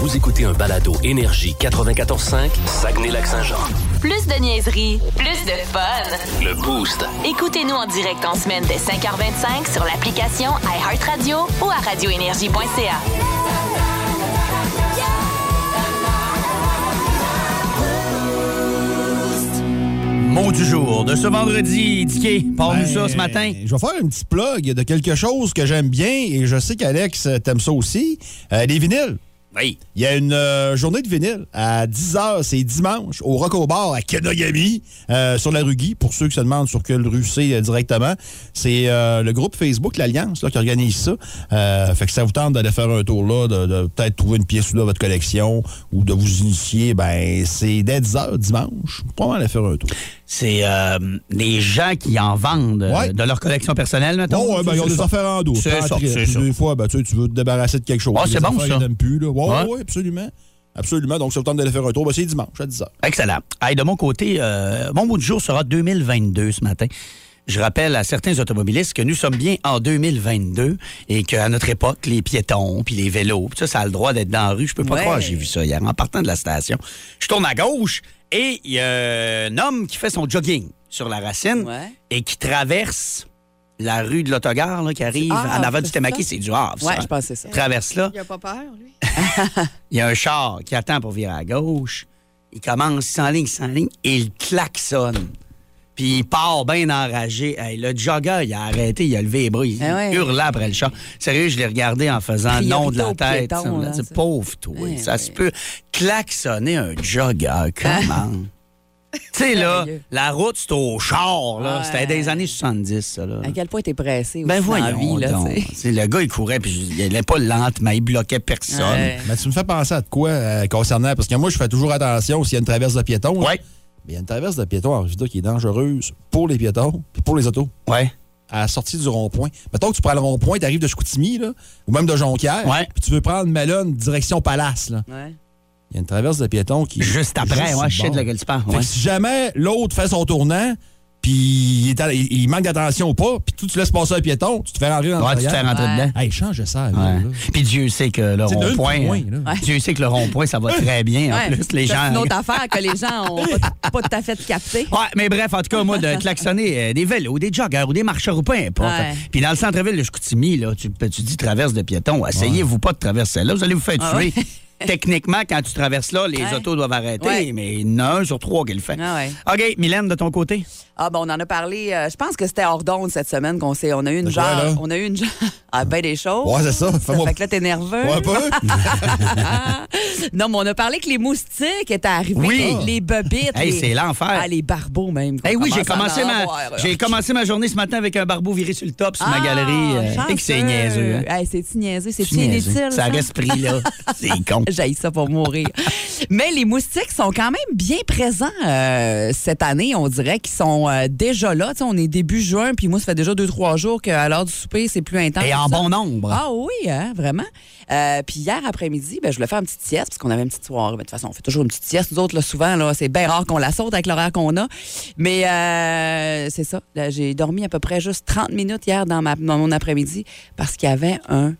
Vous écoutez un balado Énergie 94.5, Saguenay-Lac-Saint-Jean. Plus de niaiserie, plus de fun. Le Boost. Écoutez-nous en direct en semaine dès 5h25 sur l'application iHeartRadio ou à radioénergie.ca. Mot du jour de ce vendredi, Dicky. Parle-nous ça ce matin. Je vais faire un petit plug de quelque chose que j'aime bien et je sais qu'Alex t'aime ça aussi. Euh, les vinyles. Oui. Il y a une euh, journée de vinyle à 10h, c'est dimanche, au Rock Bar à Kenogami, euh, sur la rue pour ceux qui se demandent sur quelle rue c'est euh, directement. C'est le groupe Facebook, l'Alliance, qui organise ça. Fait que ça vous tente d'aller faire un tour là, de, de peut-être trouver une pièce ou là votre collection ou de vous initier, ben c'est dès 10h dimanche. Pas mal aller faire un tour. C'est euh, les gens qui en vendent euh, Ouais. de leur collection personnelle, ouais, ben, ils ont C'est des ça. affaires en dos. C'est ça, c'est. Des fois, ben, tu sais, tu veux te débarrasser de quelque chose. Des c'est bon, ça. plus. Là. Ouais, absolument. Absolument. Donc, ça vous tente d'aller faire un tour. Ben, c'est dimanche à 10h. Excellent. Hey, de mon côté, euh, mon mot du jour sera 2022 ce matin. Je rappelle à certains automobilistes que nous sommes bien en 2022 et qu'à notre époque, les piétons puis les vélos, puis ça, ça a le droit d'être dans la rue. Je peux pas Ouais. croire, j'ai vu ça hier en partant de la station. Je tourne à gauche et il y a un homme qui fait son jogging sur la racine Ouais. et qui traverse la rue de l'autogare qui arrive Ah, en avant du c'est Temaki. C'est du Havre, Ouais, ça. je pense que c'est ça. Traverse là. Il a pas peur, lui? Il y a un char qui attend pour virer à gauche. Il commence, il s'enligne, il s'enligne, et il klaxonne. Puis il part bien enragé. Hey, le jogger, il a arrêté, il a levé les bras, il Eh ouais. hurlait après le char. Sérieux, je l'ai regardé en faisant Priorité non de la tête. là, dit, c'est- pauvre toi, Eh ça ouais. se peut. Klaxonner un jogger, comment? tu sais, là, la route, c'est au char, là. Ouais. C'était des années 70, ça, là. À quel point t'es pressé aussi Ben dans la vie, là, donc. Le gars, il courait, puis il allait pas lente, mais il bloquait personne. Mais tu me fais penser à de quoi euh, concernant. Parce que moi, je fais toujours attention s'il y a une traverse de piétons. là. Mais il y a une traverse de piétons en Vida qui est dangereuse pour les piétons et pour les autos. Ouais. À la sortie du rond-point. Mettons que tu prends le rond-point, tu arrives de Chicoutimi, là, ou même de Jonquière, Ouais. puis tu veux prendre Malone direction Palace. là. Ouais. Il y a une traverse de piétons qui. Juste après, sur ouais, le je sais de laquelle tu parles. Ouais. si jamais l'autre fait son tournant, puis il, manque d'attention ou pas, puis tu laisses passer un piéton, tu te fais rentrer dans Ouais, le tu te fais rentrer Ouais. dedans. Hey, change ça. Puis Dieu sait que le rond-point. euh. Dieu sait que le rond-point, ça va très bien. En plus, les gens. C'est une autre affaire que les gens ont pas, pas tout à fait capté. Ouais, mais bref, en tout cas, moi, de klaxonner euh, des vélos, des joggers ou des marcheurs ou peu importe. Puis dans le centre-ville de Chicoutimi, là, tu, tu dis traverse de piétons. Essayez-vous pas de traverser là, vous allez vous faire Ah tuer. Techniquement, quand tu traverses là, les Ouais. autos doivent arrêter, Ouais. mais il y en a un sur trois qui le fait. Ah ouais. OK, Mylène, de ton côté? Ah, ben, on en a parlé, euh, je pense que c'était hors d'onde cette semaine qu'on s'est. On a eu une genre. On a eu une genre. Ah, ben des choses. Ouais, c'est ça. Fait que là, t'es nerveux. Ouais, peu. non, mais on a parlé que les moustiques étaient arrivés. Oui. Les, les bobites. Hey, les- c'est l'enfer. Ah, les barbeaux même. Eh oui, j'ai commencé, en ma, avoir, là. j'ai commencé ma journée ce matin avec un barbeau viré sur le top sur ma Ah, galerie. euh, et que c'est niaiseux. Hein? Hey, c'est-tu niaiseux? C'est-tu inutile? Ça? reste pris, là. C'est con. J'ai ça pour mourir. Mais les moustiques sont quand même bien présents euh, cette année, on dirait qu'ils sont euh, déjà là. On est début juin, puis moi, ça fait déjà deux, trois jours qu'à l'heure du souper, c'est plus intense. Et en bon nombre. Ah oui, hein, vraiment. Euh, puis hier après-midi, ben, je voulais faire une petite sieste, parce qu'on avait une petite soirée. Ben, de toute façon, on fait toujours une petite sieste. Nous autres, là, souvent, là, c'est bien rare qu'on la saute avec l'horaire qu'on a. Mais c'est ça. J'ai dormi à peu près juste 30 minutes hier dans, ma, dans mon après-midi parce qu'il y avait un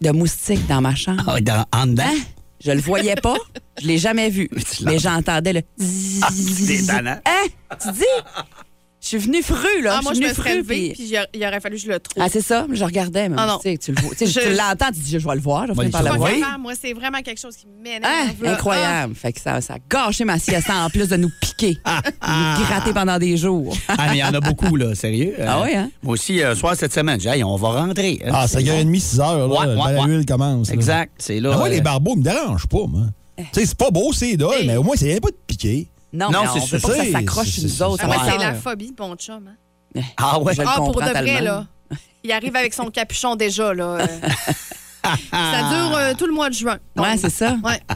de moustique dans ma chambre. Ah, dans- en dedans? Hein? Je le voyais pas, je l'ai jamais vu, mais j'entendais le Ah, c'est. Hein? Tu dis? Je suis venue fru, là. Ah, moi, je suis me venue serais fru, levée, puis- il aurait fallu que je le trouve. Ah, c'est ça, je regardais, mais Ah, non. tu sais, tu le vois. Tu sais, Je- tu l'entends, tu dis, je vais le voir, je vais par. Oui. capable. Moi, c'est vraiment quelque chose qui m'énerve. Là. Incroyable. Fait que ça, ça a gâché ma sieste en plus de nous piquer, nous gratter pendant des jours. Ah, mais il y en a beaucoup, là, sérieux. Ah Euh, oui, hein? Moi aussi, euh, soir cette semaine, j'ai Hey, on va rentrer. hein. Ah, C'est 5h30, 6h, là, ouais. huile commence. là. Exact, c'est là. Moi, euh, les barbeaux me dérangent pas, moi. Tu sais, c'est pas beau, c'est dole, mais au moins, c'est rien pas de piquer. Non, c'est pas que ça s'accroche nous autres. Ah, c'est la phobie de mon chum. hein. Ah ouais? Je le Ah, pour comprends de vrai, là. Il arrive avec son capuchon déjà, là. euh. ça dure a tout le mois de juin. Ouais, c'est ça. Ouais.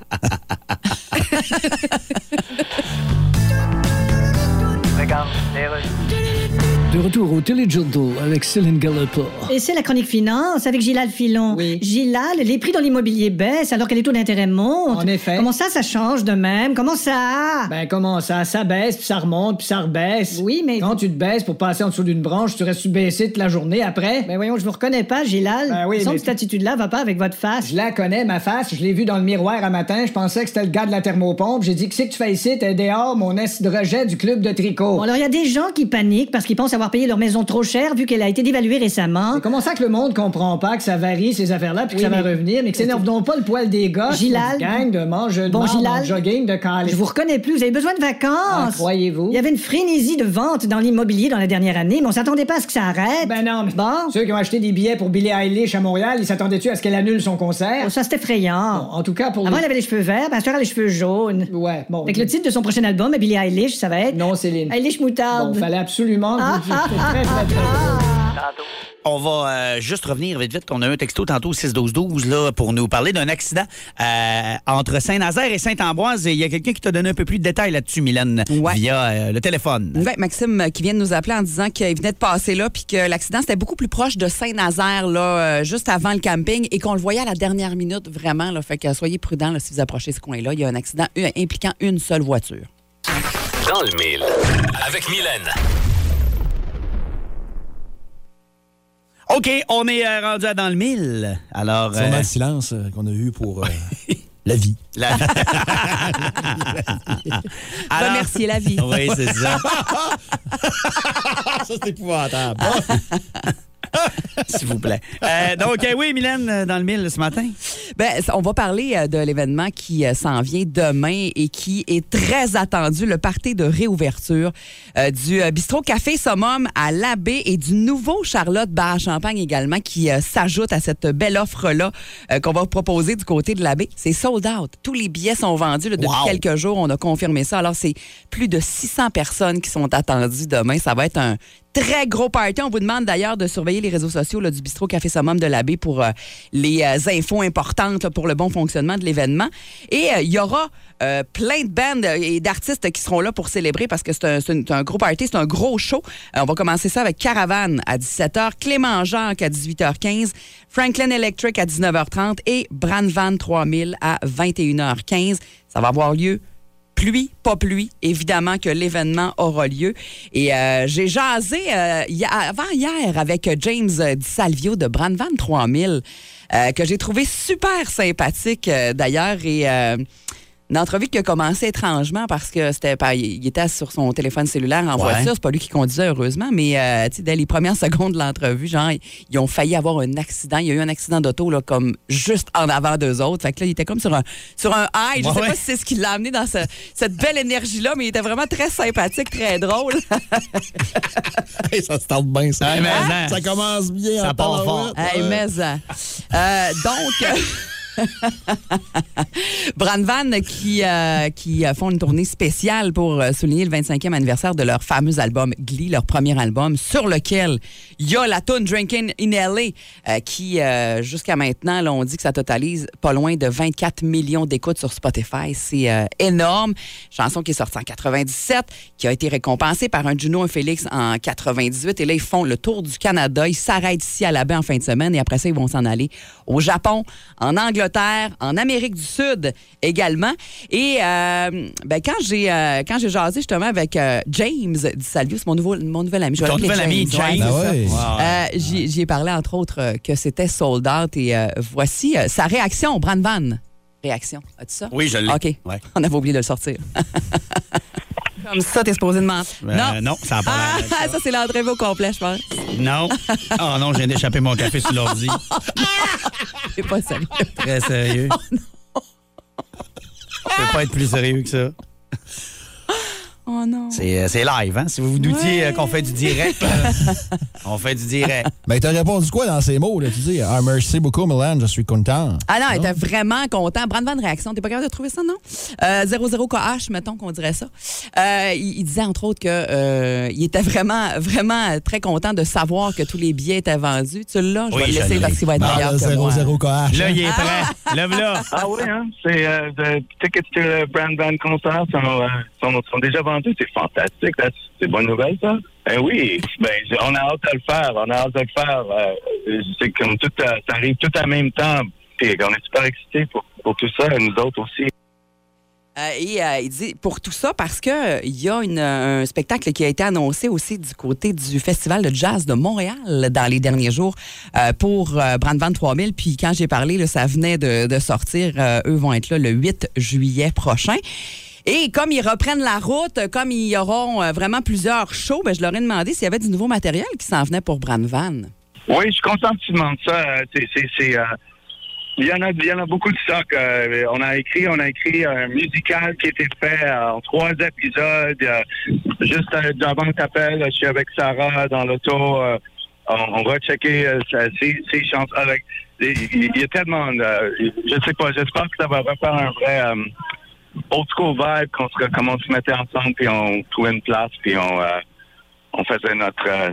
De retour au Téléjournal avec Céline Gallopin. Et c'est la chronique finance avec Gilal Filon. Oui. Gilal, les prix dans l'immobilier baissent alors que les taux d'intérêt montent. En effet. Comment ça, ça change de même? Comment ça? Ben comment ça? Ça baisse, puis ça remonte, puis ça rebaisse. oui, mais. Quand tu te baisses pour passer en dessous d'une branche, tu restes baissé toute la journée après. Ben voyons, je vous reconnais pas, Gilal. Ben oui, mais- que cette attitude-là va pas avec votre face. Je la connais, ma face. Je l'ai vue dans le miroir un matin. Je pensais que c'était le gars de la thermopompe. J'ai dit, que c'est que tu fais ici? T'es dehors, mon est de rejet du club de tricot. Bon, alors il y a des gens qui paniquent parce qu'ils pensent avoir payé leur maison trop cher vu qu'elle a été dévaluée récemment. Comment ça que le monde comprend pas que ça varie, ces affaires-là, puis que Oui, ça va mais- revenir, mais que s'énerve donc pas le poil des gars? Gilal. Gang de mange de Bon, Gilal. jogging de calice. Je vous reconnais plus, vous avez besoin de Ah, vacances. croyez-vous? Il y avait une frénésie de vente dans l'immobilier dans la dernière année, mais on s'attendait pas à ce que ça arrête. Ben non, mais Bon. ceux qui ont acheté des billets pour Billie Eilish à Montréal, ils s'attendaient-tu à ce qu'elle annule son concert? Oh, ça, c'est effrayant. Bon, en tout cas, pour Avant, les- elle avait les cheveux verts, ben, elle a les cheveux jaunes. Ouais, bon. Avec le titre de son prochain album, Billie Eilish, ça va être Non, Céline. Eilish Moutarde. Bon, fallait absolument Ah, vous... Très, très, très, très- On va euh, juste revenir vite, vite. On a un texto tantôt 6-12-12 là, pour nous parler d'un accident euh, entre Saint-Nazaire et Saint-Ambroise. Il y a quelqu'un qui t'a donné un peu plus de détails là-dessus, Mylène, Ouais. via euh, le téléphone. Ouais, Maxime qui vient de nous appeler en disant qu'il venait de passer là puis que l'accident c'était beaucoup plus proche de Saint-Nazaire là euh, juste avant le camping et qu'on le voyait à la dernière minute vraiment là fait que soyez prudents là, si vous approchez ce coin-là, il y a un accident impliquant une seule voiture. Dans le mille. Avec Mylène. OK, on est euh, rendu à dans le mille. Alors, Sûrement euh, le silence euh, qu'on a eu pour euh, la vie. la- Alors- Remercier la vie. Oui, c'est ça. ça, c'est épouvantable. S'il vous plaît. Euh, donc, euh, oui, Mylène, euh, dans le mille ce matin. Ben, on va parler de l'événement qui s'en vient demain et qui est très attendu, le party de réouverture euh, du bistrot Café Summum à l'Abbé et du nouveau Charlotte Bar à Champagne également qui s'ajoute à cette belle offre-là qu'on va proposer du côté de l'Abbé. C'est sold out. Tous les billets sont vendus là, depuis Wow. quelques jours. On a confirmé ça. Alors, c'est plus de 600 personnes qui sont attendues demain. Ça va être un très gros party. On vous demande d'ailleurs de surveiller les réseaux sociaux là, du bistrot Café Summum de l'Abbé pour euh, les euh, infos importantes pour le bon fonctionnement de l'événement. Et euh, il y aura plein de bands et d'artistes qui seront là pour célébrer parce que c'est un, gros party, c'est un gros show. On va commencer ça avec Caravane à 17h, Clément Jacques à 18h15, Franklin Electric à 19h30 et Brandvan 3000 à 21h15. Ça va avoir lieu pluie, pas pluie, évidemment que l'événement aura lieu. Et euh, j'ai jasé euh, avant hier avec James euh, DiSalvio de Brandvan 3000, euh, que j'ai trouvé super sympathique euh, d'ailleurs. Et euh, une entrevue qui a commencé étrangement parce que c'était pas, il était sur son téléphone cellulaire en Ouais. voiture. C'est pas lui qui conduisait, heureusement, mais euh, tu sais, dès les premières secondes de l'entrevue, genre, ils ont failli avoir un accident. Il y a eu un accident d'auto, là, comme juste en avant d'eux autres. Fait que là, il était comme sur un, sur un high. Je Ouais, sais ouais. pas si c'est ce qui l'a amené dans ce- cette belle énergie-là, mais il était vraiment très sympathique, très drôle. Hey, ça se tente bien, ça. Mais, hein, ça commence bien. ça en part tabarouette. Hey, mais, euh, euh, donc. Brandvan qui, euh, qui euh, font une tournée spéciale pour euh, souligner le 25e anniversaire de leur fameux album Glee, leur premier album, sur lequel il y a la tune Drinking in LA, qui, jusqu'à maintenant, là, on dit que ça totalise pas loin de 24 millions d'écoutes sur Spotify. C'est énorme. Chanson qui est sortie en 97, qui a été récompensée par un Juno un Félix en 98. Et là, ils font le tour du Canada. Ils s'arrêtent ici à la baie en fin de semaine et après ça, ils vont s'en aller au Japon, en Angleterre, en Amérique du Sud également. Et euh, ben, quand j'ai euh, quand j'ai jasé justement avec euh, James DiSalvio, c'est mon, nouveau, mon nouvel ami. Je Ton nouvel ami, James. c'est Ah ça. ouais. Wow. J'y j'y ai parlé, entre autres, que c'était sold out. Et euh, voici euh, sa réaction, Brandvan. Réaction. As-tu ça? Oui, je l'ai. OK. Ouais. On avait oublié de le sortir. Comme ça, t'es supposé de mentir. Euh, non. non, ça a pas Ah, l'air de ça, c'est l'entrevue au complet, je pense. Non. Oh non, je viens d'échapper mon café sur l'ordi. C'est pas sérieux. Très sérieux. Oh Je peux pas être plus sérieux que ça. Oh non. C'est euh, c'est live, hein? Si vous vous doutiez euh, qu'on fait du direct, euh, on fait du direct. Ben, t'as répondu quoi dans ces mots, là? Tu dis, ah, merci beaucoup, Milan, je suis content. Ah non, il était vraiment content. Brandvan de réaction. T'es pas capable de trouver ça, non? Euh, 00KH, mettons qu'on dirait ça. Euh, il, il disait, entre autres, que euh, il était vraiment, vraiment très content de savoir que tous les billets étaient vendus. Tu l'as? Je Oui, vais le laisser l'ai. parce qu'il va être Ah, meilleur le que moi. 00 KH. Là, il est prêt. Lève-là. Ah oui, hein? C'est euh, the tickets to the Brand Band concert sont, euh, sont, sont déjà vendus. C'est fantastique. That's- C'est bonne nouvelle, ça? Ben oui. Ben, on a hâte de le faire. On a hâte de le faire. Euh, c'est comme tout, euh, ça arrive tout en même temps. On est super excités pour, tout ça, et nous autres aussi. Euh, et il dit pour tout ça parce que il y a un spectacle qui a été annoncé aussi du côté du Festival de jazz de Montréal dans les derniers jours euh, pour Brandvan 3000. Puis quand j'ai parlé, ça venait de, sortir. Eux vont être là le 8 juillet prochain. Et comme ils reprennent la route, comme ils auront euh, vraiment plusieurs shows, ben, je leur ai demandé s'il y avait du nouveau matériel qui s'en venait pour Brandvan. Oui, je suis content que tu demandes ça. Euh, euh, il y en a, il y en a beaucoup de stock. Euh, on a écrit, on a écrit un musical qui a été fait en trois épisodes. Juste avant que t'appelles, je suis avec Sarah dans l'auto. On, va checker ses, chansons. Il, y a tellement. de- je sais pas. J'espère que ça va refaire un vrai old school vibe, qu'on se, comme on se mettait ensemble, puis on trouvait une place, puis on, euh, on faisait notre euh,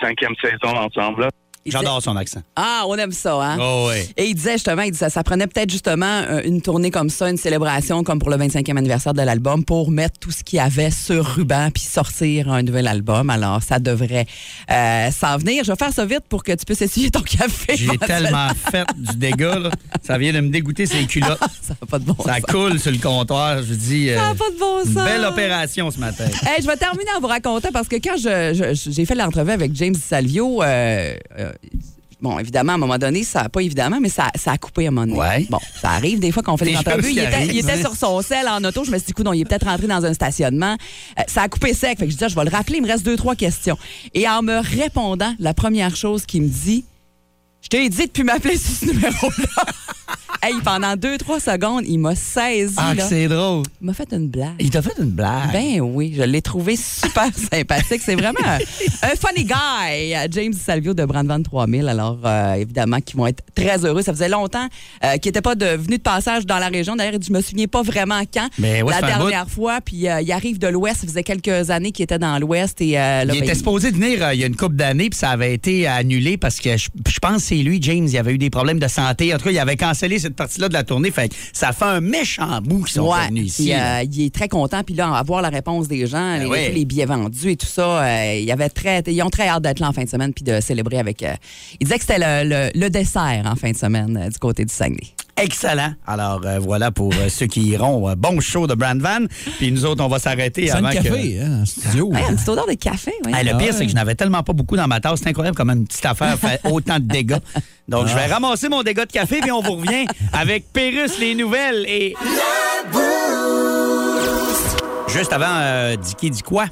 cinquième saison ensemble. là. J'adore son accent. Ah, on aime ça, hein? Oh, oui. Et il disait justement, il disait, ça prenait peut-être justement euh, une tournée comme ça, une célébration comme pour le 25e anniversaire de l'album, pour mettre tout ce qu'il y avait sur ruban puis sortir un nouvel album. Alors, ça devrait euh, s'en venir. Je vais faire ça vite pour que tu puisses essuyer ton café. J'ai tellement fait du dégât, là. Ça vient de me dégoûter ses culottes. ça n'a pas de bon Ça sens. coule sur le comptoir. Je dis. Ça n'a euh, pas de bon une sens. belle opération ce matin. Hey, je vais terminer en vous racontant parce que quand je- je- j'ai fait l'entrevue avec James Salvio, euh, bon, évidemment, à un moment donné, ça pas évidemment, mais ça, ça a coupé à un moment donné. Ouais. Bon, ça arrive des fois qu'on fait des entrevues. Il était, il était sur son sel en auto. Je me suis dit, coudonc, il est peut-être rentré dans un stationnement. Euh, ça a coupé sec. Fait que je dis, ah, je vais le rappeler. Il me reste deux, trois questions. Et en me répondant, la première chose qu'il me dit, je t'ai dit de plus m'appeler sur ce numéro-là. hey, pendant deux, trois secondes, il m'a saisi. Ah, là. c'est drôle. Il m'a fait une blague. Il t'a fait une blague? Ben oui, je l'ai trouvé super sympathique. C'est vraiment un, un funny guy, James Salvio de Brandvan 3000. Alors, euh, évidemment, qui vont être très heureux. Ça faisait longtemps euh, qu'il n'était pas de, venu de passage dans la région. D'ailleurs, je me souviens pas vraiment quand. Mais ouais, la dernière fois. Puis, euh, il arrive de l'Ouest. Ça faisait quelques années qu'il était dans l'Ouest. Et, euh, là, Il ben, était supposé de venir il y a une couple d'années, puis ça avait été annulé parce que je, je pense que c'est lui, James, il avait eu des problèmes de santé. En tout cas, il avait cancellé cette partie-là de la tournée. Fait que ça fait un méchant bout qu'ils sont Ouais, venus ici. euh, il est très content. Puis là, avoir la réponse des gens, les, ouais. tous les billets vendus et tout ça, euh, il avait très, ils ont très hâte d'être là en fin de semaine puis de célébrer avec. euh, il disait que c'était le, le- le dessert en fin de semaine euh, du côté du Saguenay. Excellent. Alors euh, voilà pour euh, ceux qui iront. euh, bon show de Brand Van. Puis nous autres, on va s'arrêter avant un que... café, hein, en studio. Ouais, une petite odeur de café, oui. Le pire, c'est que je n'avais tellement pas beaucoup dans ma tasse. C'est incroyable comment une petite affaire fait autant de dégâts. Donc, je vais ramasser mon dégât de café, puis on vous revient avec Pérus, les nouvelles et... Juste avant, euh, Dicky dit quoi?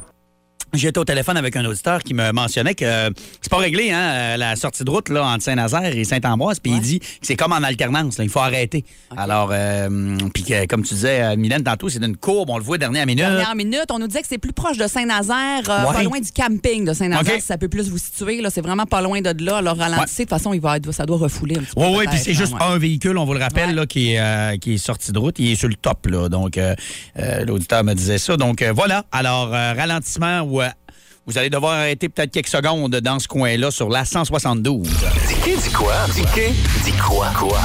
J'étais au téléphone avec un auditeur qui me mentionnait que euh, c'est pas réglé, hein, euh, la sortie de route là, entre Saint-Nazaire et Saint-Ambroise. Puis il dit que c'est comme en alternance, là, il faut arrêter. Alors, euh, puis que, comme tu disais, Mylène, tantôt, c'est d'une courbe, on le voit dernière minute. Dernière minute, on nous disait que c'est plus proche de Saint-Nazaire, euh, Ouais. pas loin du camping de Saint-Nazaire, si ça peut plus vous situer. Là, c'est vraiment pas loin de là. Alors, ralentissez. De toute façon, il va, ça doit refouler un petit peu. Oui, oui, puis c'est juste hein, un véhicule, on vous le rappelle, là, qui, est, qui est sorti de route. Il est sur le top, là. Donc, l'auditeur me disait ça. Donc, voilà. Alors, ralentissement ou vous allez devoir arrêter peut-être quelques secondes dans ce coin-là sur la 172. Dicky dit quoi? Dicky dit quoi? Quoi?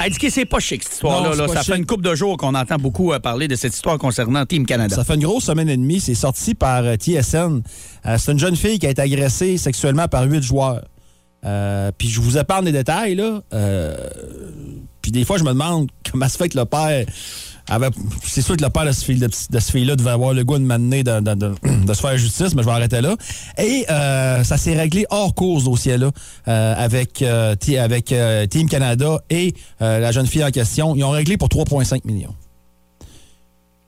Hey, Dicky, c'est pas chic, cette histoire-là. Là. Ça chic. fait une couple de jours qu'on entend beaucoup euh, parler de cette histoire concernant Team Canada. Ça fait une grosse semaine et demie. C'est sorti par euh, TSN. Euh, c'est une jeune fille qui a été agressée sexuellement par huit joueurs. Euh, puis je vous épargne les détails, là. Euh, puis des fois, je me demande comment se fait que le père. C'est sûr que le père de ce fille- de, fille-là devait avoir le goût de m'amener de, se faire justice, mais je vais arrêter là. Et euh, ça s'est réglé hors cours, ce dossier-là, euh, avec, euh, Team Canada et la jeune fille en question. Ils ont réglé pour 3,5 millions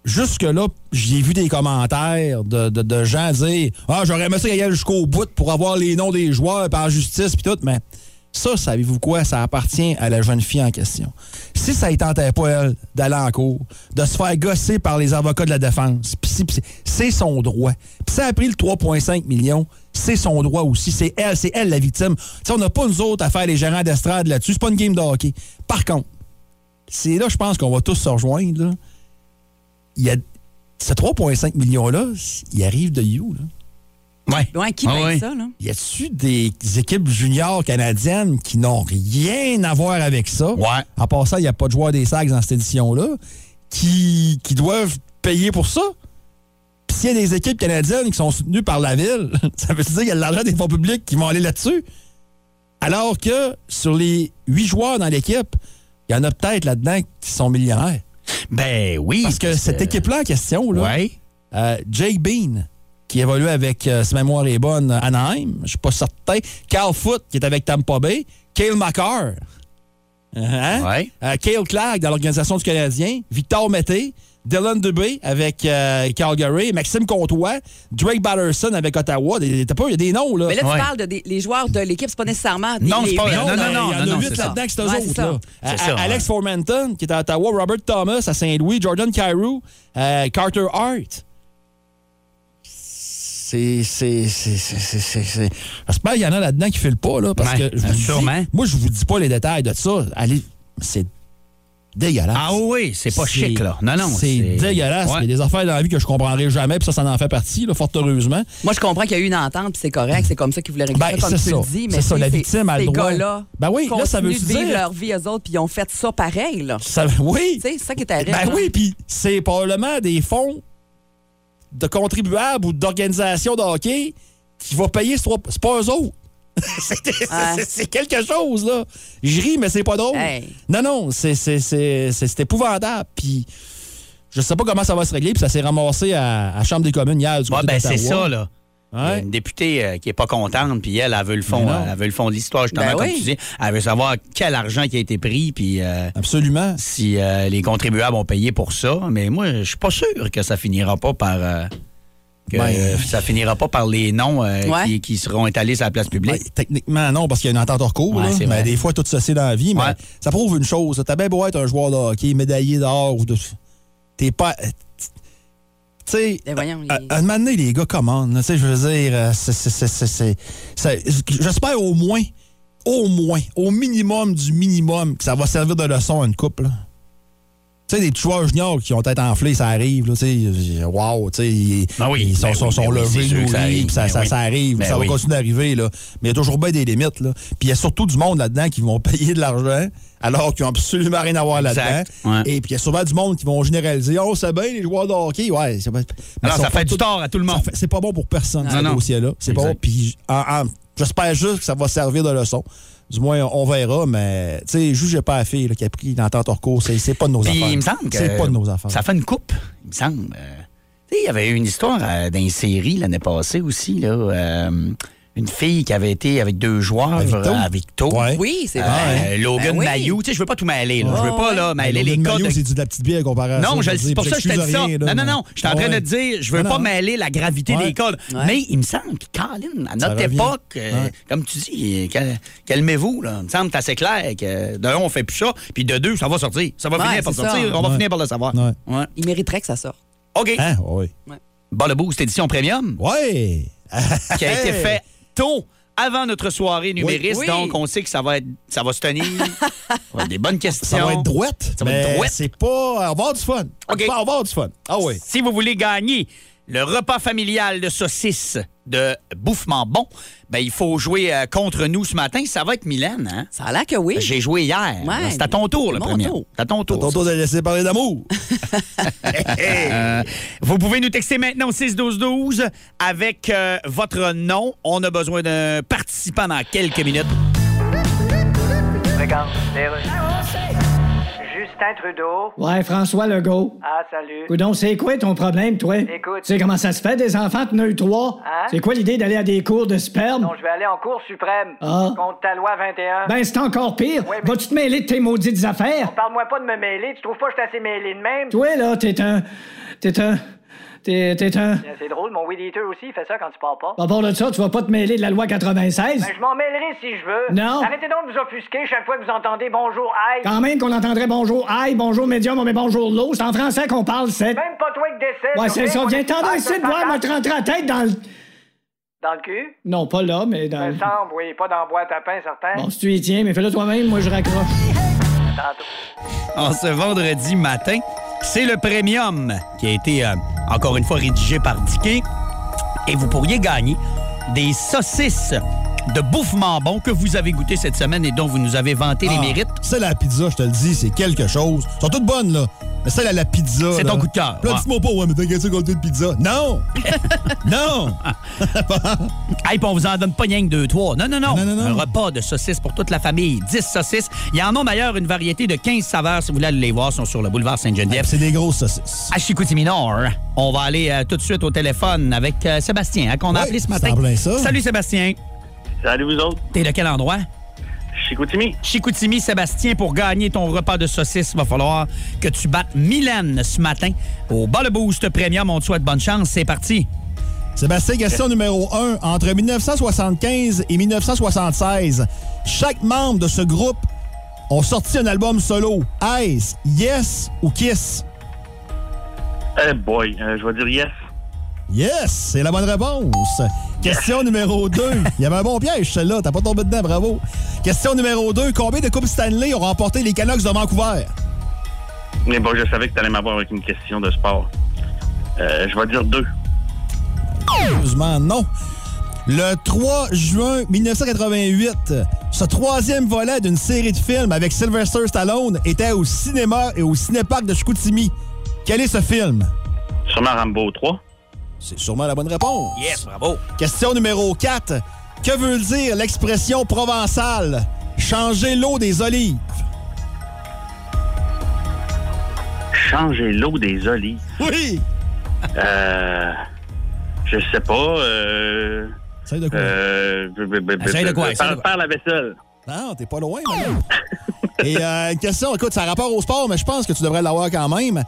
jusque-là, j'ai vu des commentaires de, gens dire Ah, j'aurais aimé ça aille jusqu'au bout pour avoir les noms des joueurs, par justice, puis tout, mais Ça, savez-vous quoi? Ça appartient à la jeune fille en question. Si ça ne tentait pas, elle, d'aller en cours, de se faire gosser par les avocats de la défense, c'est son droit. Puis ça a pris le 3,5 millions, c'est son droit aussi. C'est elle, c'est elle la victime. Tu sais, on n'a pas nous autres à faire les gérants d'estrade là-dessus. C'est pas une game de hockey. Par contre, c'est là, je pense qu'on va tous se rejoindre. là. Il y a ce 3,5 millions-là, il arrive de You. Là. Ouais. Ouais, qui Ah ouais. ça, là? Y a-tu des équipes juniors canadiennes qui n'ont rien à voir avec ça? Ouais. En passant, il n'y a pas de joueurs des sacs dans cette édition-là qui, qui doivent payer pour ça? Puis s'il y a des équipes canadiennes qui sont soutenues par la ville, ça veut dire qu'il y a de l'argent des fonds publics qui vont aller là-dessus. Alors que sur les huit joueurs dans l'équipe, il y en a peut-être là-dedans qui sont millionnaires. Ben oui. Parce que cette équipe-là en question, là, Ouais. euh, Jake Bean, qui évolue avec, euh, si ma mémoire est bonne, Anaheim, je suis pas certain. Carl Foot, qui est avec Tampa Bay. Cale McCarr. Hein? Ouais. Euh, Cale Clagg, dans l'Organisation du Canadien. Victor Mété. Dylan Dubé avec euh, Calgary. Maxime Comtois. Drake Batterson avec Ottawa. Des- T'as pas, il y a des noms, là. Mais là, tu Ouais. parles de des- les joueurs de l'équipe, c'est pas nécessairement des Non, c'est pas- non, non, non, il y en a huit là-dedans c'est eux Ouais, autres. ça. là. À- ça, à- Alex ouais. Formanton, qui est à Ottawa, Robert Thomas à Saint-Louis, Jordan Carew, euh, Carter Hart. C'est. J'espère qu'il y en a là-dedans qui ne filent pas, là, parce Ouais, que je vous dis- sûrement. moi, je vous dis pas les détails de ça. Allez, c'est dégueulasse. Ah oui, c'est pas chic, là. Non, non. C'est dégueulasse. Il y a des affaires dans la vie que je comprendrai jamais, puis ça, ça en fait partie, là, fort heureusement. Moi, je comprends qu'il y a eu une entente, puis c'est correct, c'est comme ça qu'ils voulaient régler Ben, ça, comme c'est tu ça. le dis. Mais C'est ça, la victime a le ces droit. gars-là Ben oui, là, ça veut continuent de vivre dire- leur vie, eux autres, puis ils ont fait ça pareil, là. Ça- oui. C'est ça qui est terrible. Ben oui, puis c'est probablement des fonds de contribuables ou d'organisations de hockey qui vont payer ce trois- C'est pas eux autres. C'est- c'est quelque chose, là. Je ris, mais c'est pas drôle. Hey. Non, non, c'est épouvantable. Puis je sais pas comment ça va se régler, puis ça s'est ramassé à, à la Chambre des communes hier du Ouais, côté ben c'est ça, là. Il y a Ouais. Une députée euh, qui est pas contente, puis elle, elle veut le fond, elle veut le fond de l'histoire, justement, Ben comme oui. tu dis. Elle veut savoir quel argent qui a été pris, puis euh, Absolument. si euh, les contribuables ont payé pour ça. Mais moi, je suis pas sûr que ça finira pas par. que Ben, ça finira pas par les noms Ouais. qui, qui seront étalés sur la place publique. Ouais, techniquement, non, parce qu'il y a une entente hors cours. Ouais, mais des fois, tout ça, c'est dans la vie. Mais ça prouve une chose. T'as bien beau être un joueur de hockey, médaillé d'or ou de. T'es pas. Tu sais. Ben un moment donné, les gars commandent. Tu sais, je veux dire, euh, c'est- J'espère au moins, au moins, au minimum du minimum, que ça va servir de leçon à une couple. Tu sais, des joueurs juniors qui ont tête enflée, ça arrive. Là, tu sais, wow, tu sais, ils, Ben oui, ils sont, ben sont, oui, sont ben levés, que ça arrive, puis ça, ben ça, arrive, Ben ça va continuer d'arriver. là. Mais il y a toujours bien des limites. Là. Puis il y a surtout du monde là-dedans qui vont payer de l'argent alors qu'ils n'ont absolument rien à voir là-dedans. Ouais. Et puis il y a souvent du monde qui vont généraliser. Oh, c'est bien les joueurs de hockey. Ouais, c'est pas- mais Alors, ça fait du tous- tort à tout le monde. C'est pas bon pour personne, Non, ce dossier-là. C'est pas bon. Puis j'espère juste que ça va servir de leçon. Du moins, on verra, mais tu sais, jugez pas la fille là, qui a pris une entente hors cours. C'est pas de nos Puis, affaires. il me semble que C'est pas de nos affaires. Ça fait une coupe, il me semble. Euh, tu sais, il y avait eu une histoire euh, dans une série l'année passée aussi, là. euh, une fille qui avait été avec deux joueurs À Victo? Ouais. Oui, c'est Euh, vrai. Logan Ben oui. Mayou. Tu sais, je veux pas tout mêler, là. Je veux pas, là, mêler les Logan codes. C'est de la petite bière comparé à ça. Non, je, c'est pour ça que je t'ai dit j'excuse ça. rien, là, non, non, non. Je suis en train de te dire, je veux Non, pas non. mêler la gravité Ouais. des codes. Ouais. Mais il me semble que, Colin, à notre époque, euh, Ouais. comme tu dis, cal- calmez-vous, là. Il me semble que c'est assez clair que de un, on fait plus ça, puis de deux, ça va sortir. Ça va Ouais, finir par sortir. ça. On va finir par le savoir. Il mériterait que ça sorte. OK. Hein? Oui. Bon, le boost édition premium Ouais. qui a été fait tôt avant notre soirée numériste. Oui. Donc, on sait que ça va, être, ça va se tenir. On a des bonnes questions. Ça va être droite. Ça va être mais droite. C'est pas. On va avoir du fun. OK. On va avoir du fun. Ah oui. Si vous voulez gagner le repas familial de saucisses de Bouffement Bon, ben, il faut jouer euh, contre nous ce matin. Ça va être Mylène, hein? Ça a l'air que oui. J'ai joué hier. Ouais. C'est à ton tour, le premier. tour. C'est à ton tour. Tonton de laisser parler d'amour. Euh, vous pouvez nous texter maintenant au 6-12-12 avec euh, votre nom. On a besoin d'un participant dans quelques minutes. Justin Trudeau. Ouais, François Legault. Ah, salut. Coudon, c'est quoi ton problème, toi? Écoute. Tu sais comment ça se fait, des enfants, t'en as eu trois? Hein? C'est quoi l'idée d'aller à des cours de sperme? Non, je vais aller en Cour suprême. Ah. Contre ta loi 21. Ben, c'est encore pire. Ouais, mais- Vas-tu te mêler de tes maudites affaires? Parle-moi pas de me mêler. Tu trouves pas que je suis assez mêlé de même? Toi, là, t'es un. T'es un. T'es t'es un... C'est drôle, mon weed eater aussi, il fait ça quand tu pars pas. À part de ça, tu vas pas te mêler de la loi 96? Ben, je m'en mêlerai si je veux. Non. Arrêtez donc de vous offusquer chaque fois que vous entendez bonjour, aïe. Quand même qu'on entendrait bonjour aïe, bonjour médium, mais bonjour l'eau. C'est en français qu'on parle, c'est... Même pas toi qui décède. Ouais, c'est ça. Viens t'en ici de voir, me te rentrer la tête dans le... Dans le cul? Non, pas là, mais dans Ça me semble, oui, pas dans la boîte à pain, certain. Bon, si tu y tiens, mais fais-le toi-même, moi je raccroche. En ce vendredi matin, c'est le premium qui a été, euh, encore une fois, rédigé par Dicky. Et vous pourriez gagner des saucisses de bouffement bon que vous avez goûté cette semaine et dont vous nous avez vanté les Ah, mérites. Celle à la pizza, je te le dis, c'est quelque chose. Elles sont toutes bonnes, là. Mais celle à la pizza. C'est ton coup de cœur, Là, ouais. dis-moi pas, ouais, mais t'inquiète, ça, de pizza. Non! non! Hey, puis on vous en donne pas rien que deux, trois. Non, non, non. Non, non, non. Un repas de saucisses pour toute la famille. 10 saucisses. Il y en a d'ailleurs une variété de 15 saveurs. Si vous voulez aller les voir, sont sur le boulevard Sainte-Geneviève. C'est des grosses saucisses. À Chicoutimi Nord. On va aller euh, tout de suite au téléphone avec euh, Sébastien, hein, qu'on a Ouais, appelé ce c'est matin. plein ça. Salut Sébastien. Salut vous autres. T'es de quel endroit? Chicoutimi. Chicoutimi, Sébastien, pour gagner ton repas de saucisses, il va falloir que tu battes Mylène ce matin au Bas le Boost Premium. On te souhaite bonne chance. C'est parti. Sébastien, question numéro 1. Entre 1975 et 1976, chaque membre de ce groupe ont sorti un album solo. Ice, Yes ou Kiss? Eh boy, euh, je vais dire yes. Yes, c'est la bonne réponse. Question numéro 2. Il y avait un bon piège, celle-là. T'as pas tombé dedans, bravo. Question numéro 2. Combien de Coupes Stanley ont remporté les Canucks de Vancouver? Mais bon, je savais que tu allais m'avoir avec une question de sport. Euh, je vais dire deux. Heureusement, non. Le 3 juin 1988, ce troisième volet d'une série de films avec Sylvester Stallone était au cinéma et au cinéparc de Chicoutimi. Quel est ce film? Sûrement Rambo 3. C'est sûrement la bonne réponse. Yes, bravo. Question numéro 4. Que veut dire l'expression provençale? Changer l'eau des olives? Changer l'eau des olives. Oui! Euh. Je sais pas. Euh. Essaye de quoi? Euh. Essaye de quoi, faire la vaisselle. Non, t'es pas loin, maintenant. Et euh, une question, écoute, ça a rapport au sport, mais je pense que tu devrais l'avoir quand même.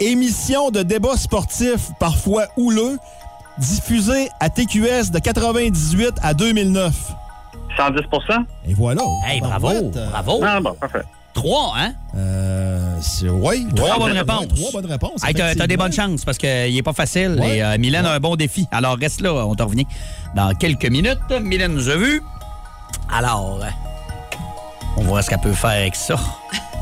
Émission de débat sportif, parfois houleux, diffusée à TQS de 98 à 2009. 110% Et voilà. Hey, bravo. Euh, Bravo. Ah bon, parfait. Trois, hein? Euh, c'est, oui. Trois Ouais, bonnes réponses. Trois bonnes réponses. Hey, t'as, t'as des bonnes chances parce qu'il est pas facile. Ouais. Et euh, Mylène a un bon défi. Alors reste là, on te revient dans quelques minutes. Mylène nous a vus. Alors, euh, on voit ce qu'elle peut faire avec ça.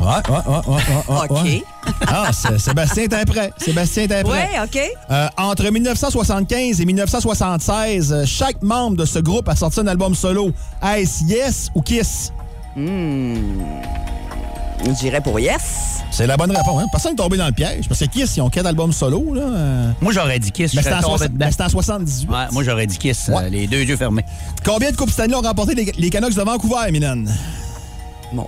Ouais, ouais, ouais, ouais, ouais, ouais, OK. Ah, c'est- Sébastien est prêt. Sébastien est prêt. Ouais, OK. Euh, entre 1975 et 1976, euh, chaque membre de ce groupe a sorti un album solo. Est-ce Yes ou Kiss? J'irais pour yes. C'est la bonne réponse. Hein? Personne n'est tombé dans le piège. Parce que Kiss, ils ont quatre albums solo. Là. euh. Moi, j'aurais dit Kiss. Mais je c'était en, soix- en 78. Ouais, moi, j'aurais dit Kiss, euh, les deux yeux fermés. Combien de Coupes Stanley ont remporté les, les Canucks de Vancouver, Mylène? Bon.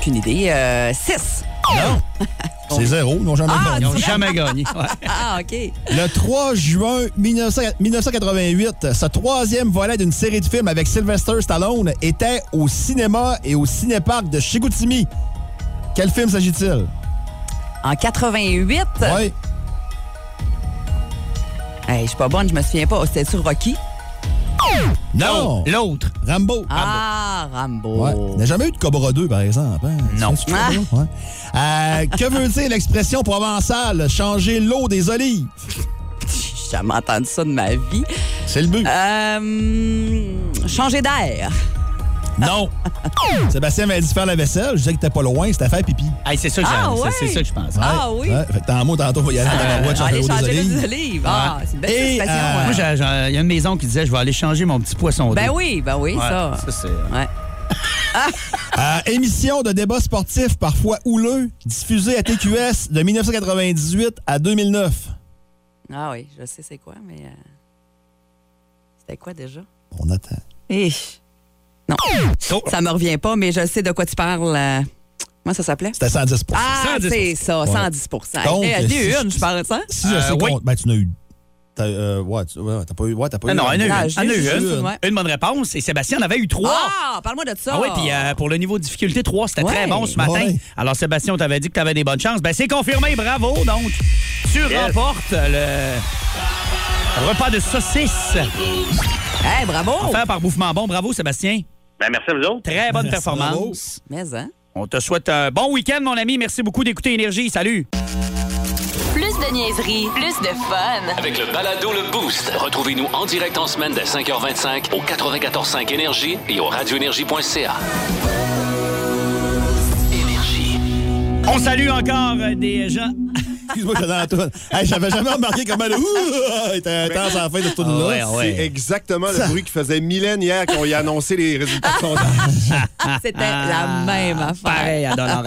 Qu'une idée. Euh, six. Non. C'est zéro. Ils n'ont jamais Ah, gagné. Ils n'ont jamais gagné. Ouais. Ah, OK. Le 3 juin 1900 1988, ce troisième volet d'une série de films avec Sylvester Stallone était au cinéma et au cinéparc de Chicoutimi. Quel film s'agit-il? En 88. Oui. Hey, je suis pas bonne, je me souviens pas. C'était sur Rocky? Non. L'autre. Rambo. Ah, Rambo. Ouais. Il n'y a jamais eu de Cobra 2, par exemple. hein? Non. Cobra? Ouais. Euh, que veut dire l'expression provençale changer l'eau des olives? J'ai jamais entendu ça de ma vie. C'est le but. Euh, changer d'air. Non. Sébastien m'a dit faire la vaisselle. Je disais que t'étais pas loin, c'était faire pipi. Hey, c'est ça que Ah, j'ai- c'est- ouais. c'est ça que je pense. Ah oui. Ouais. Fait que mot, tantôt, il y a dans la de changer Aller l'eau des changer olives. Ah, c'est une belle Et, euh. Moi, il y a une maison qui disait je vais aller changer mon petit poisson d'eau. Ben oui, ben oui, Ouais, ça. ça, c'est. Ouais. Euh, émission de débat sportif parfois houleux, diffusée à TQS de 1998 à 2009. Ah oui, je sais c'est quoi, mais. euh, C'était quoi déjà? On attend. Eh. Non. Oh. Ça me revient pas, mais je sais de quoi tu parles. euh, Comment ça s'appelait? C'était 110 Ah, 110 c'est ça, Ouais. 110 Donc, Eh, Elle si- a une, je pense, hein? Si je Euh, sais oui. ben, tu n'as eu. T'as, euh, ouais, tu- ouais, t'as pas eu. Ouais, t'as pas eu. non, il y en a eu Ah, une. j'ai Il y en a eu juste une. une. Une bonne réponse. Et Sébastien en avait eu trois. Ah, parle-moi de ça. Ah oui, puis euh, pour le niveau de difficulté, 3, c'était Ouais. très bon ce matin. Ouais. Alors, Sébastien, on t'avait dit que tu avais des bonnes chances. Ben, c'est confirmé, bravo. Donc, Tu remportes le repas de saucisse. Hey, bravo! Offert par Bouffement Bon. Bravo, Sébastien. Ben, merci à vous autres. Très bonne Merci, performance. Mais, hein? On te souhaite un bon week-end, mon ami. Merci beaucoup d'écouter Énergie. Salut. Plus de niaiserie, plus de fun. Avec le balado Le Boost. Retrouvez-nous en direct en semaine dès 5h25 au 94.5 Énergie et au radioénergie.ca. Énergie. On salue encore des gens. Excuse-moi, j'étais dans la toune. Hey, J'avais jamais remarqué comment le ouh était intense à la fin de cette toune-là. Ouais, ouais. C'est exactement le bruit que faisait Mylène hier quand on y a annoncé les résultats de sondage. C'était la même affaire. Pareil à Dolores.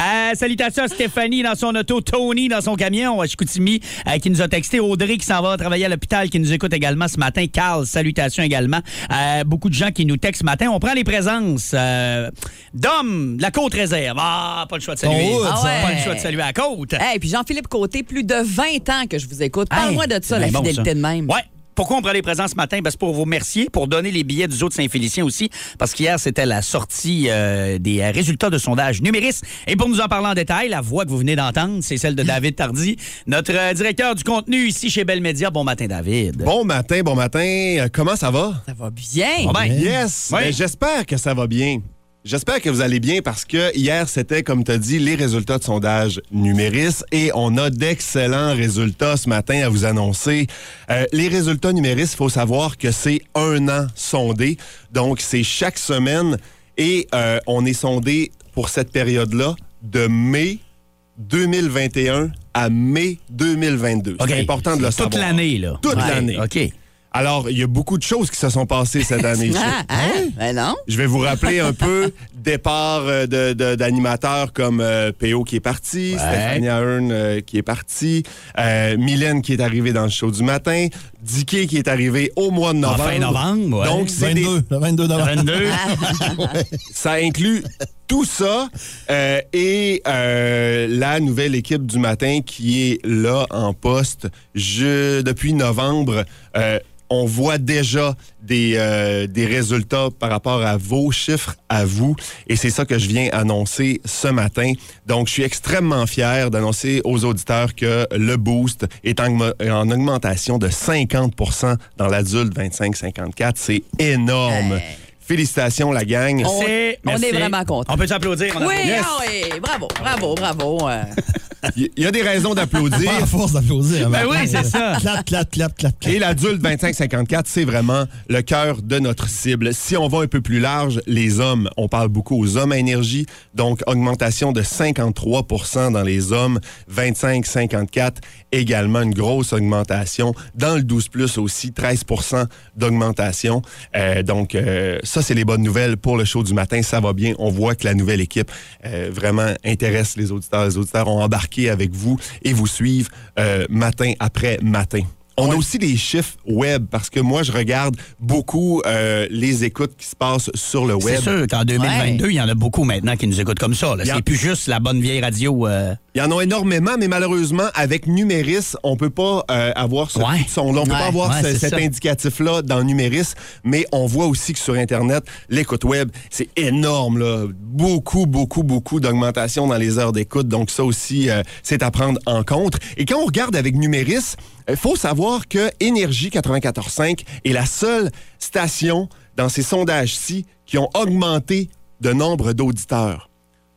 Euh, salutations à Stéphanie dans son auto, Tony dans son camion à Chicoutimi euh, qui nous a texté, Audrey qui s'en va travailler à l'hôpital qui nous écoute également ce matin, Carl, salutations également. Euh, beaucoup de gens qui nous textent ce matin. On prend les présences. Euh, Dom, la côte réserve. Ah, pas le choix de saluer. Oh, Ah ouais. Pas le choix de saluer à la côte. Hey, puis Jean-Philippe Côté, plus de 20 ans que je vous écoute. Parle-moi de ça, la bon, fidélité ça. de même. Ouais. Pourquoi on prend les présents ce matin? Ben, c'est pour vous remercier, pour donner les billets du zoo de Saint-Félicien aussi, parce qu'hier, c'était la sortie euh, des euh, résultats de sondage Numéris. Et pour nous en parler en détail, la voix que vous venez d'entendre, c'est celle de David Tardy, notre euh, directeur du contenu ici chez Belle Média. Bon matin, David. Bon matin, bon matin. Euh, Comment ça va? Ça va bien. Bon, ben, Yes! Oui. Ben, J'espère que ça va bien. J'espère que vous allez bien parce que hier, c'était, comme tu as dit, les résultats de sondage Numéris et on a d'excellents résultats ce matin à vous annoncer. Euh, les résultats Numéris, il faut savoir que c'est un an sondé. Donc, c'est chaque semaine et euh, on est sondé pour cette période-là de mai 2021 à mai 2022. OK. C'est important de le Toute savoir. l'année, là. Toute Ouais, l'année. OK. Alors, il y a beaucoup de choses qui se sont passées cette année. Ah, hein? Ben non. Je vais vous rappeler un peu départ euh, de- d'animateurs comme euh, PO qui est parti, Stéphanie Ahern euh, qui est parti, euh, Mylène qui est arrivée dans le show du matin, Dicky qui est arrivé au mois de En novembre. fin novembre, ouais. Donc, c'est des- 22, le 22 novembre. 22. ça inclut tout ça et la nouvelle équipe du matin qui est là en poste je, depuis novembre. On voit déjà des, euh, des résultats par rapport à vos chiffres, à vous. Et c'est ça que je viens annoncer ce matin. Donc, je suis extrêmement fier d'annoncer aux auditeurs que le boost est en, en augmentation de 50% dans l'adulte 25-54. C'est énorme. Félicitations, la gang. On- est vraiment contents. On peut Oui. Yes. ah oui, bravo, bravo, bravo. euh. Il y a des raisons d'applaudir. Pas à force d'applaudir. Ben oui, c'est ça. Clap, clap, clap, clap, clap. Et l'adulte 25-54, c'est vraiment le cœur de notre cible. Si on va un peu plus large, les hommes, on parle beaucoup aux hommes à énergie, donc augmentation de 53% dans les hommes, 25-54, également une grosse augmentation. Dans le 12 plus aussi, 13% d'augmentation. Euh, donc, euh, ça, c'est les bonnes nouvelles pour le show du matin. Ça va bien. On voit que la nouvelle équipe euh, vraiment intéresse les auditeurs. Les auditeurs ont embarqué avec vous et vous suivent euh, matin après matin. On a aussi des chiffres web parce que moi, je regarde beaucoup euh, les écoutes qui se passent sur le web. C'est sûr qu'en 2022, il y en a beaucoup maintenant qui nous écoutent comme ça. C'est plus juste la bonne vieille radio. euh, Il y en a énormément, mais malheureusement, avec Numéris, on peut pas euh, avoir ce Ouais. son-là. On peut Ouais, pas avoir ouais, ce- c'est cet indicatif-là dans Numéris, mais on voit aussi que sur Internet, l'écoute web, c'est énorme. Là. Beaucoup, beaucoup, beaucoup d'augmentation dans les heures d'écoute. Donc ça aussi, euh, c'est à prendre en compte. Et quand on regarde avec Numéris, il faut savoir que Énergie 94.5 est la seule station dans ces sondages-ci qui ont augmenté de nombre d'auditeurs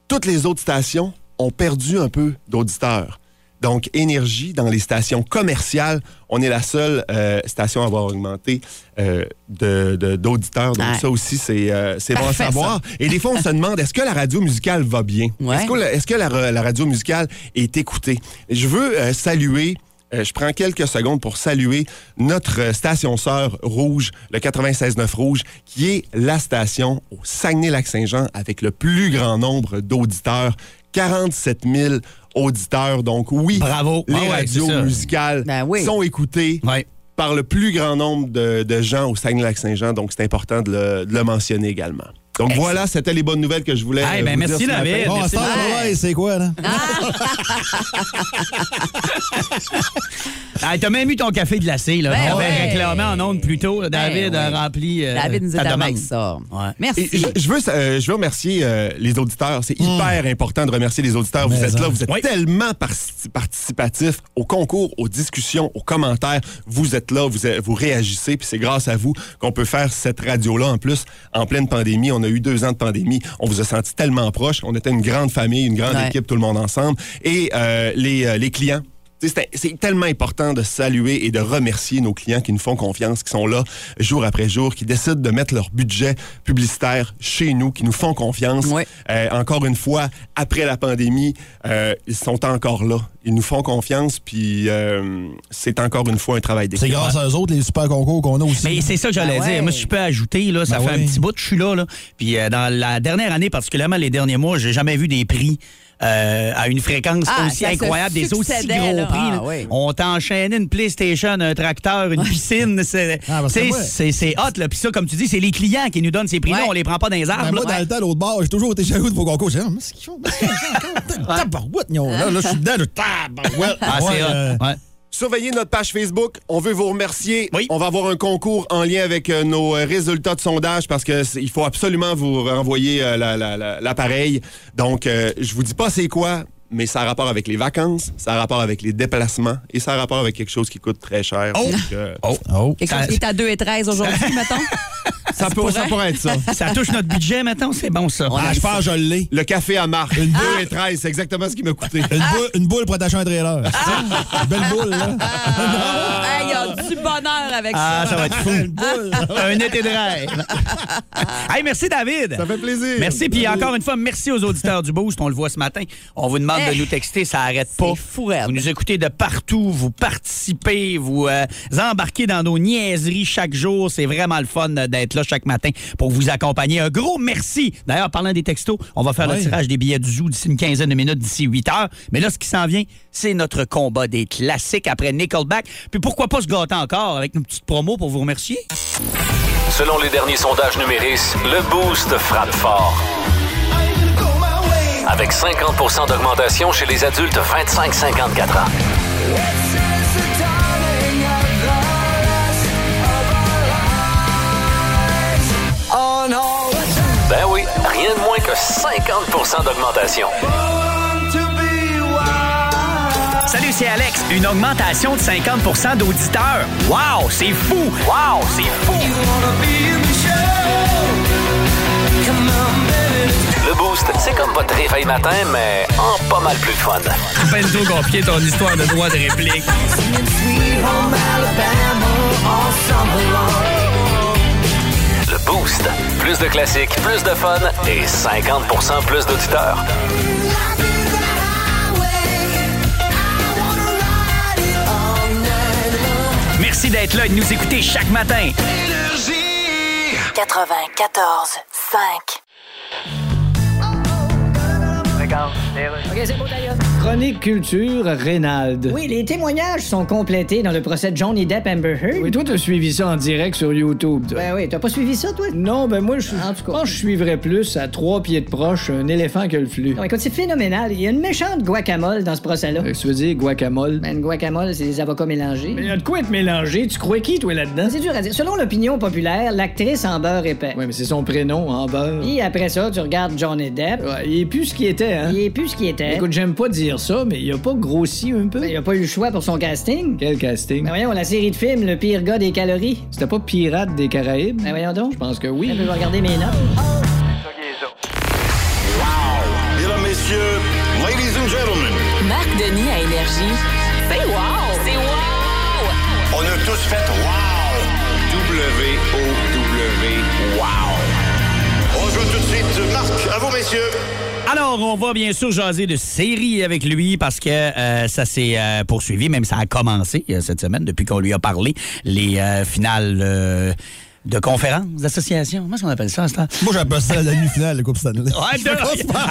toutes les autres stations ont perdu un peu d'auditeurs. Donc, énergie dans les stations commerciales, on est la seule euh, station à avoir augmenté euh, de- de- d'auditeurs. Donc, Ouais. ça aussi, c'est euh, bon à savoir. Et des fois, on se demande, est-ce que la radio musicale va bien? Ouais. Est-ce que, la, est-ce que la ra- la radio musicale est écoutée? Je veux saluer je prends quelques secondes pour saluer notre station sœur Rouge, le 96.9 Rouge, qui est la station au Saguenay-Lac-Saint-Jean avec le plus grand nombre d'auditeurs, 47 000 auditeurs. Donc oui, Bravo. les Ah ouais, radios musicales Ben oui. sont écoutées Ouais. par le plus grand nombre de, de gens au Saguenay-Lac-Saint-Jean. Donc c'est important de le, de le mentionner également. Donc voilà, c'était les bonnes nouvelles que je voulais Eh euh, ben, vous merci, dire David. Bon, à Merci. ouais, c'est quoi, là? Ah, T'as même eu ton café glacé, là. Ben On avait ouais. réclamé en ondes plus tôt. là. David Ben a ouais. rempli euh, David nous demande. avec ça. Ouais. Merci. Et je, je veux, euh, je veux remercier euh, les auditeurs. C'est hyper important de remercier les auditeurs. Vous êtes là, hein. vous êtes Oui. tellement parti- participatifs au concours, aux discussions, aux commentaires. Vous êtes là, vous, vous réagissez, puis c'est grâce à vous qu'on peut faire cette radio-là. En plus, en pleine pandémie, on a eu deux ans de pandémie. On vous a senti tellement proche. On était une grande famille, une grande Ouais. équipe, tout le monde ensemble. Et euh, les, euh, les clients. C'est c'est tellement important de saluer et de remercier nos clients qui nous font confiance, qui sont là jour après jour, qui décident de mettre leur budget publicitaire chez nous, qui nous font confiance. Ouais. Euh, encore une fois, après la pandémie, euh, ils sont encore là. Ils nous font confiance, puis euh, c'est encore une fois un travail d'équipe. C'est grâce à eux autres, les super concours qu'on a aussi. Mais c'est ça que j'allais Ben ouais. dire. Moi, si je peux ajouter, là, ça Ben fait oui. un petit bout que je suis là. là. Puis euh, dans la dernière année, particulièrement les derniers mois, j'ai jamais vu des prix euh, à une fréquence Ah, aussi incroyable, des aussi succédait, gros là. prix. Ah, oui. On t'enchaînait une PlayStation, un tracteur, une piscine. C'est Ah, c'est- moi- hot. Là. Puis ça, comme tu dis, c'est les clients qui nous donnent ces prix-là. Ouais. On les prend pas dans les Ben, arbres. moi, là. dans le temps, l'autre bord, j'ai toujours été jaloux de vos concours. J'ai dit, Ah, mais c'est qu'ils font, tabarouette, Là, là, je suis dedans, de tabarouette. Ah, c'est Ouais, hot. Surveillez notre page Facebook. On veut vous remercier. Oui. On va avoir un concours en lien avec euh, nos euh, résultats de sondage parce que il faut absolument vous renvoyer euh, la- la- la- l'appareil. Donc, euh, je vous dis pas c'est quoi, mais ça a rapport avec les vacances, ça a rapport avec les déplacements et ça a rapport avec quelque chose qui coûte très cher. Oh! Donc, euh, Oh. Oh. Quelque chose qui est à 2 et 13 aujourd'hui, mettons. Ça, pourrait, ça pourrait être ça. Ça touche notre budget, maintenant, c'est bon ça. Ah, je pense je l'ai. Le café à marque. Une 2 et 13, c'est exactement ce qui m'a coûté. Une, boule, une boule pour attacher un trailer. Une belle boule, là. Hey, Il y a du bonheur avec Ah, ça. ça va être fou. Une boule. un été de rêve. hey, merci, David. Ça fait plaisir. Merci. Puis encore une fois, merci aux auditeurs du Boost. On le voit ce matin. On vous demande de Eh, nous texter. Ça arrête pas. c'est fou. Vous nous écoutez de partout. Vous participez. Vous euh, embarquez dans nos niaiseries chaque jour. C'est vraiment le fun d'être là chaque matin pour vous accompagner. Un gros merci. D'ailleurs, parlant des textos, on va faire le tirage des billets du Zoo d'ici une quinzaine de minutes, d'ici 8 heures. Mais là, ce qui s'en vient, c'est notre combat des classiques après Nickelback. Puis pourquoi pas se gâter encore avec nos petites promos pour vous remercier? Selon les derniers sondages numéris, le Boost frappe fort. Avec 50% d'augmentation chez les adultes 25-54 ans. 50% d'augmentation. Salut, c'est Alex. Une augmentation de 50% d'auditeurs. Wow, c'est fou! Wow, c'est fou! Le Boost, c'est comme votre réveil matin, mais en pas mal plus fun. Trop compliqué ton histoire de droit de réplique. Le Boost, plus de classiques, plus de fun et 50% plus d'auditeurs. Merci d'être là et de nous écouter chaque matin. 94 5. Regarde, OK, c'est beau, d'ailleurs. Chronique culture, Reynald. Oui, les témoignages sont complétés dans le procès de Johnny Depp Amber Heard. Oui, toi, t'as suivi ça en direct sur YouTube. toi. Ben oui, t'as pas suivi ça, toi? Non, ben moi, je En tout cas. pense que je suivrais plus à trois pieds de proche un éléphant que le flux. Non, écoute, c'est phénoménal. Il y a une méchante guacamole dans ce procès-là. Que tu veux dire, guacamole? Ben, une guacamole, c'est des avocats mélangés. Mais il y a de quoi être mélangé? Tu crois qui, toi, là-dedans? C'est dur à dire. Selon l'opinion populaire, l'actrice beurre épais. Ouais, mais c'est son prénom, beurre. Puis après ça, tu regardes Johnny Depp. Ouais, il est plus ce qu'il était, hein? Il est plus ce qu'il était. Écoute, j'aime pas dire ça, mais il a pas grossi un peu? Ben, il a pas eu le choix pour son casting. Quel casting? Ben voyons, la série de films, le pire gars des calories. C'était pas Pirate des Caraïbes? Ben voyons donc. Je pense que Je oui. vais regarder mes notes. Mesdames, messieurs, ladies and gentlemen, Marc Denis à Énergie. C'est wow! C'est wow! on a tous fait wow! W-O-W, wow! On joue tout de suite. Marc, à vous, messieurs. Alors, on va bien sûr jaser de série avec lui parce que euh, ça s'est euh, poursuivi, même ça a commencé euh, cette semaine depuis qu'on lui a parlé, les euh, finales euh, de conférences, d'associations. Comment est-ce qu'on appelle ça, ce temps? Moi, j'appelle ça la nuit finale, le Coupe Stanley. Ouais, de-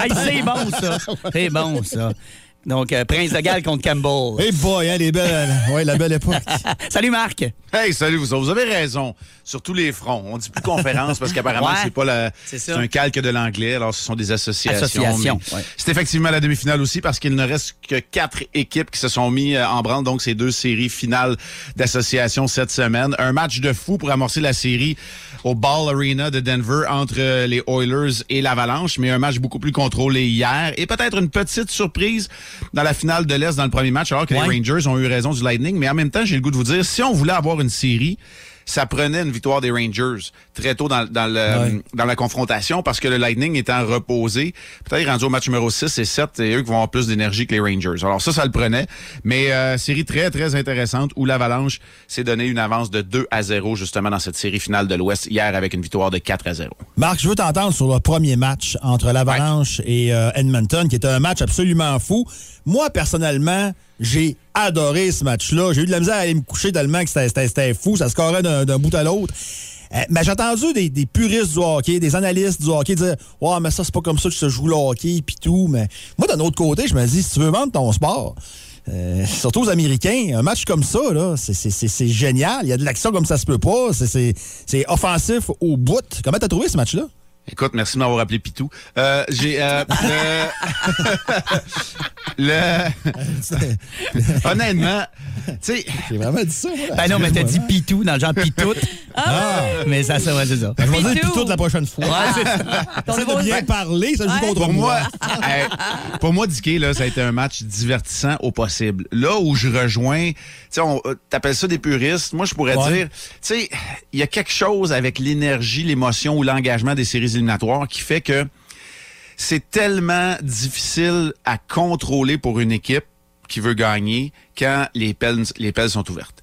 Hey, c'est bon, ça. C'est bon, ça. Donc, euh, Prince de Galles contre Campbell. Hey boy, hein, les belles. Ouais, la belle époque. Salut Marc. Hey, salut vous avez raison. Sur tous les fronts. On dit plus conférence parce qu'apparemment, Ouais. c'est pas la. C'est un calque de l'anglais. Alors, ce sont des associations. Associations, mais ouais. C'est effectivement la demi-finale aussi parce qu'il ne reste que quatre équipes qui se sont mis euh, en branle. Donc, ces deux séries finales d'association cette semaine. Un match de fou pour amorcer la série au Ball Arena de Denver entre euh, les Oilers et l'Avalanche, mais un match beaucoup plus contrôlé hier. Et peut-être une petite surprise dans la finale de l'Est dans le premier match, alors que Ouais. les Rangers ont eu raison du Lightning. Mais en même temps, j'ai le goût de vous dire, si on voulait avoir une série, ça prenait une victoire des Rangers très tôt dans, dans, le, dans la confrontation parce que le Lightning étant reposé, peut-être rendu au match numéro 6 et 7, c'est eux qui vont avoir plus d'énergie que les Rangers. Alors ça, ça le prenait. Mais euh, série très, très intéressante où l'Avalanche s'est donné une avance de 2 à 0 justement dans cette série finale de l'Ouest hier avec une victoire de 4 à 0. Marc, je veux t'entendre sur le premier match entre l'Avalanche et euh, Edmonton, qui était un match absolument fou. Moi, personnellement, j'ai adoré ce match-là. J'ai eu de la misère à aller me coucher tellement que c'était- fou. Ça scorait d'un d'un bout à l'autre. Euh, mais j'ai entendu des, puristes du hockey, des analystes du hockey dire Ouais, mais ça, c'est pas comme ça que se joue le hockey, puis tout. Mais moi, d'un autre côté, je me dis Si tu veux vendre ton sport, euh, surtout aux Américains, un match comme ça, c'est- génial. Il y a de l'action comme ça se peut pas. C'est offensif au bout. Comment t'as trouvé ce match-là? Écoute, merci de m'avoir appelé Pitou. Euh, j'ai euh, le, le- honnêtement, tu sais, J'ai vraiment dit ça. moi. Ben non, mais t'as dit pitou dans le genre pitoute. Ah! Mais ça, ça, ouais, c'est ça. Ben, je vais dire Pitou. Pitou la prochaine fois. Ouais, c'est ça. Nouveau- de bien parler, ça joue contre pour moi, hey, pour moi, Dicky, là, ça a été un match divertissant au possible. Là où je rejoins, tu sais, euh, t'appelles ça des puristes. Moi, je pourrais Ouais. dire, tu sais, il y a quelque chose avec l'énergie, l'émotion ou l'engagement des séries qui fait que c'est tellement difficile à contrôler pour une équipe qui veut gagner quand les pelles, les pelles sont ouvertes.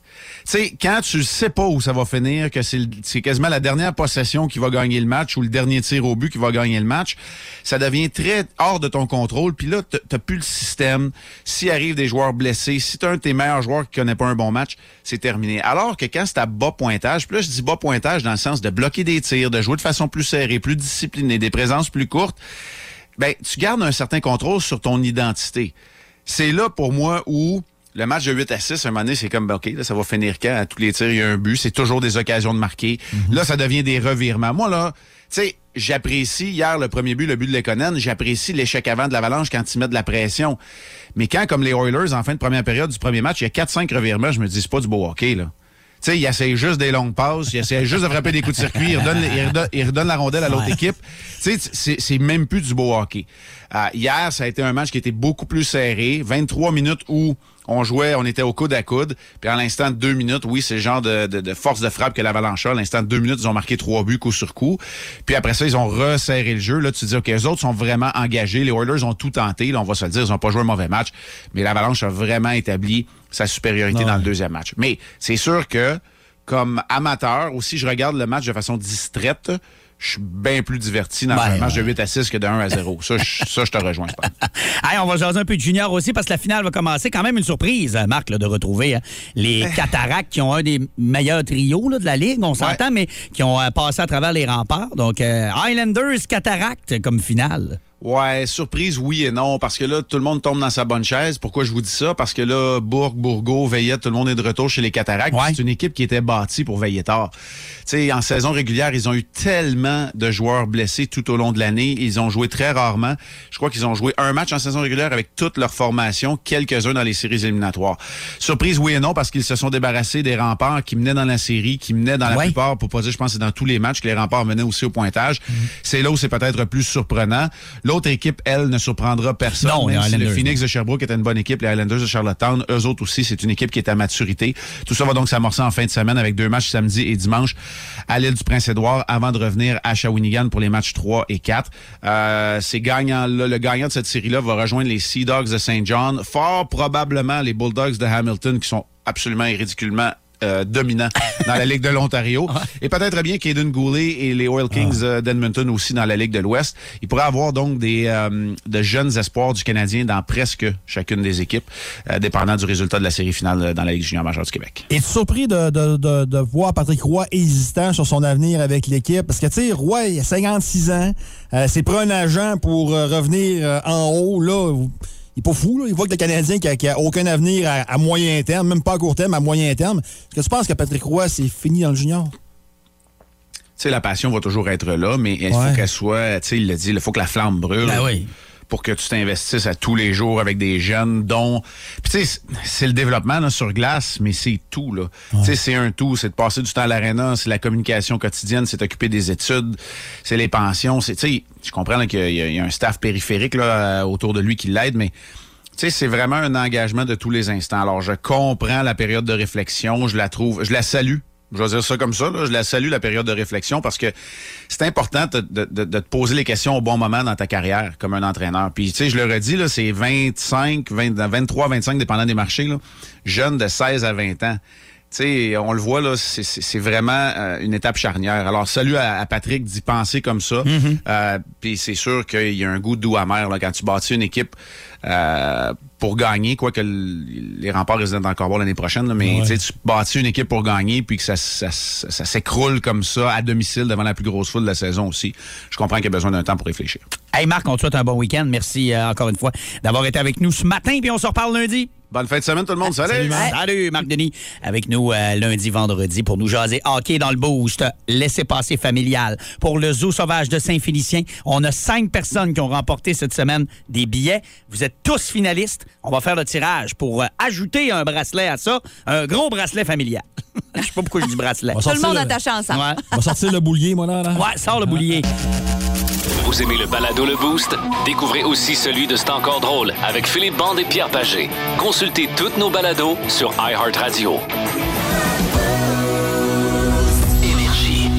Sais, quand tu sais pas où ça va finir, que c'est quasiment la dernière possession qui va gagner le match ou le dernier tir au but qui va gagner le match, ça devient très hors de ton contrôle. Puis là, t'as plus le système. S'il arrive des joueurs blessés, si t'as un de tes meilleurs joueurs qui connaît pas un bon match, c'est terminé. Alors que quand c'est à bas pointage, puis là, je dis bas pointage dans le sens de bloquer des tirs, de jouer de façon plus serrée, plus disciplinée, des présences plus courtes, ben, tu gardes un certain contrôle sur ton identité. C'est là, pour moi, où le match de 8 à 6, un moment donné, c'est comme, ben, OK, là, ça va finir quand? À tous les tirs, il y a un but. C'est toujours des occasions de marquer. Là, ça devient des revirements. Moi, là, tu sais, j'apprécie, hier, le premier but, le but de Lekonen, j'apprécie l'échec avant de l'Avalanche quand ils mettent de la pression. Mais quand, comme les Oilers, en fin de première période du premier match, il y a 4-5 revirements, je me dis, c'est pas du beau hockey, là. Tu sais, il essaie juste des longues passes, il essaie juste de frapper des coups de circuit, il redonne, il redonne, il redonne la rondelle à l'autre Ouais. équipe. Tu sais, c'est c'est même plus du beau hockey. Euh, hier, ça a été un match qui était beaucoup plus serré. 23 minutes où on jouait, on était au coude à coude. Puis à l'instant de deux minutes, oui, c'est le genre de, de- de force de frappe que l'Avalanche a. À l'instant de deux minutes, ils ont marqué trois buts coup sur coup. Puis après ça, ils ont resserré le jeu. Là, tu te dis, OK, les autres sont vraiment engagés. Les Oilers ont tout tenté. Là, on va se le dire, ils n'ont pas joué un mauvais match. Mais l'Avalanche a vraiment établi sa supériorité dans le deuxième match. Mais c'est sûr que comme amateur, aussi, je regarde le match de façon distraite. Je suis bien plus diverti dans Ben, un match de ouais. 8 à 6 que de 1 à 0. Ça, je, ça, je te rejoins. Hey, on va jaser un peu de junior aussi parce que la finale va commencer. Quand même une surprise, euh, Marc, là, de retrouver hein, les. Cataractes qui ont un des meilleurs trios là, de la Ligue, on s'entend, mais qui ont euh, passé à travers les remparts. Donc, euh, Highlanders Cataractes comme finale. Ouais, surprise, oui et non, parce que là, tout le monde tombe dans sa bonne chaise. Pourquoi je vous dis ça? Parce que là, Bourg, Bourgo, Veillette, tout le monde est de retour chez les Cataractes. Ouais. C'est une équipe qui était bâtie pour veiller tard. Tu sais, en saison régulière, ils ont eu tellement de joueurs blessés tout au long de l'année. Ils ont joué très rarement. Je crois qu'ils ont joué un match en saison régulière avec toute leur formation, quelques-uns dans les séries éliminatoires. Surprise, oui et non, parce qu'ils se sont débarrassés des remparts qui menaient dans la série, qui menaient dans la Ouais. plupart, pour pas dire, je pense, que c'est dans tous les matchs que les remparts menaient aussi au pointage. Mhm. C'est là où c'est peut-être plus surprenant. L'autre équipe, elle, ne surprendra personne. Non, les même si le Phoenix de Sherbrooke est une bonne équipe, les Highlanders de Charlottetown, eux autres aussi, c'est une équipe qui est à maturité. Tout ça va donc s'amorcer en fin de semaine avec deux matchs samedi et dimanche à l'île du Prince-Édouard avant de revenir à Shawinigan pour les matchs 3 et 4. Euh, ces gagnants le gagnant de cette série-là va rejoindre les Sea Dogs de St. John, fort probablement les Bulldogs de Hamilton qui sont absolument et ridiculement euh, dominants dans la Ligue de l'Ontario. Et peut-être bien Caden Goulet et les Oil Kings euh, d'Edmonton aussi dans la Ligue de l'Ouest. Il pourrait avoir donc des euh, de jeunes espoirs du Canadien dans presque chacune des équipes, euh, dépendant du résultat de la série finale dans la Ligue junior majeure du Québec. Es-tu surpris de, de, de, de voir Patrick Roy hésitant sur son avenir avec l'équipe? Parce que, tu sais, Roy, il a 56 ans. Euh, c'est pas un agent pour revenir en haut. Là, il est pas fou, là. Il voit que le Canadien qui a, qui a aucun avenir à, à moyen terme, même pas à court terme, à moyen terme. Est-ce que tu penses que Patrick Roy, c'est fini dans le junior? Tu sais, la passion va toujours être là, mais il Ouais. faut qu'elle soit, tu sais, il l'a dit, il faut que la flamme brûle. Ben oui. Pour que tu t'investisses à tous les jours avec des jeunes dont... Puis tu sais, c'est le développement là, sur glace, mais c'est tout, là. Tu sais, c'est un tout. C'est de passer du temps à l'aréna, c'est la communication quotidienne, c'est t'occuper des études, c'est les pensions. c'est Tu sais, je comprends qu'il y, a- il y a un staff périphérique là, euh, autour de lui qui l'aide, mais... Tu sais, c'est vraiment un engagement de tous les instants. Alors, je comprends la période de réflexion, je la trouve, je la salue. Je vais dire ça comme ça, là. je la salue, la période de réflexion, parce que c'est important de, de- de- de te poser les questions au bon moment dans ta carrière comme un entraîneur. Puis, tu sais, je le redis, là, c'est 25, 20, 23, 25, dépendant des marchés, là, jeunes de 16 à 20 ans. Tu sais, on le voit, là, c'est- vraiment euh, une étape charnière. Alors, salut à, à Patrick d'y penser comme ça. Euh, Puis c'est sûr qu'il y a un goût doux amer là, quand tu bâtis une équipe euh, pour gagner, quoi que l- les remparts résident encore l'année prochaine, là, mais Ouais. tu bâtis une équipe pour gagner, puis que ça, ça, ça- ça s'écroule comme ça à domicile devant la plus grosse foule de la saison aussi. Je comprends qu'il y a besoin d'un temps pour réfléchir. Hey Marc, on te souhaite un bon week-end. Merci euh, encore une fois d'avoir été avec nous ce matin, puis on se reparle lundi. Bonne fin de semaine tout le monde. Salut! Salut, Marc Denis. Avec nous euh, lundi, vendredi pour nous jaser hockey dans le boost. Laissez passer familial. Pour le Zoo sauvage de Saint-Félicien, on a cinq personnes qui ont remporté cette semaine des billets. Vous êtes tous finalistes. On va faire le tirage pour euh, ajouter un bracelet à ça, un gros bracelet familial. Je sais pas pourquoi je dis bracelet. Tout le monde attaché ensemble. Ouais. On va sortir le boulier, moi, là. là. Ouais, sors le boulier. Vous aimez le balado Le Boost? Découvrez aussi celui de C'est encore drôle avec Philippe Bande et Pierre Pagé. Consultez toutes nos balados sur iHeartRadio. Énergie.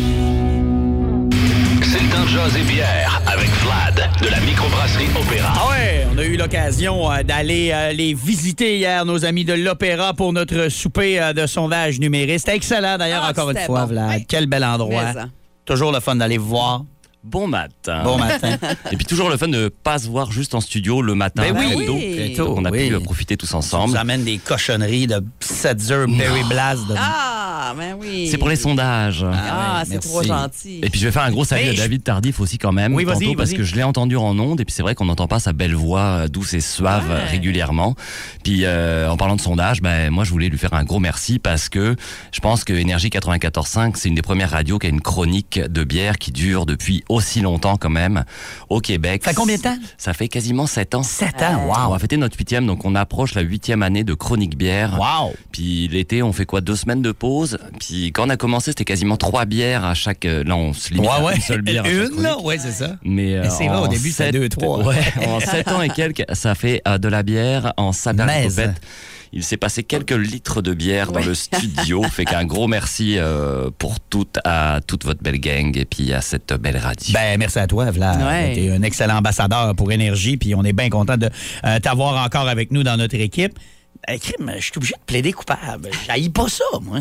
C'est le temps de jaser bière avec Vlad de la microbrasserie Opéra. Ah ouais, on a eu l'occasion euh, d'aller euh, les visiter hier, nos amis de l'Opéra, pour notre souper euh, de sondage numérique. C'était excellent d'ailleurs, Ah, encore une fois, bon. Vlad. Quel bel endroit. Toujours le fun d'aller vous voir. Bon matin. Bon matin. Et puis toujours le fun de ne pas se voir juste en studio le matin. Ben oui. très tôt. Très tôt, Donc on a oui. pu profiter tous On ensemble. nous amène des cochonneries de Setzer, Berry Blast. De... Ah, ben oui. C'est pour les sondages. Ah, ouais, c'est trop gentil. Et puis je vais faire un gros salut Mais à je- David Tardif aussi quand même, Oui, vas-y, tantôt, parce que je l'ai entendu en ondes et puis c'est vrai qu'on n'entend pas sa belle voix euh, douce et suave euh, régulièrement. Puis euh, en parlant de sondage, ben moi je voulais lui faire un gros merci parce que je pense que Énergie 94.5 c'est une des premières radios qui a une chronique de bière qui dure depuis aussi longtemps quand même au Québec. Ça fait combien de temps? Ça fait quasiment 7 ans. 7 ans, wow. On va fêter notre huitième, donc on approche la huitième année de chronique bière. Wow. Puis l'été, on fait quoi? Deux semaines de pause? Puis quand on a commencé, c'était quasiment trois bières à chaque. euh, Là, on se limite Ouais, à ouais. une seule bière. Une, là? Ouais, c'est ça. Mais, euh, c'est vrai, au début, c'était sept- deux, trois. Ouais, en sept ans et quelques, ça fait euh, de la bière en saperlipopette. Il s'est passé quelques litres de bière dans le studio. fait qu'un gros merci euh, pour toute, à toute votre belle gang et puis à cette belle radio. Ben, merci à toi, Vlad. Ouais. Tu es un excellent ambassadeur pour Énergie, puis on est bien content de euh, t'avoir encore avec nous dans notre équipe. Eh, crime, je suis obligé de plaider coupable. J'haïs pas ça, moi.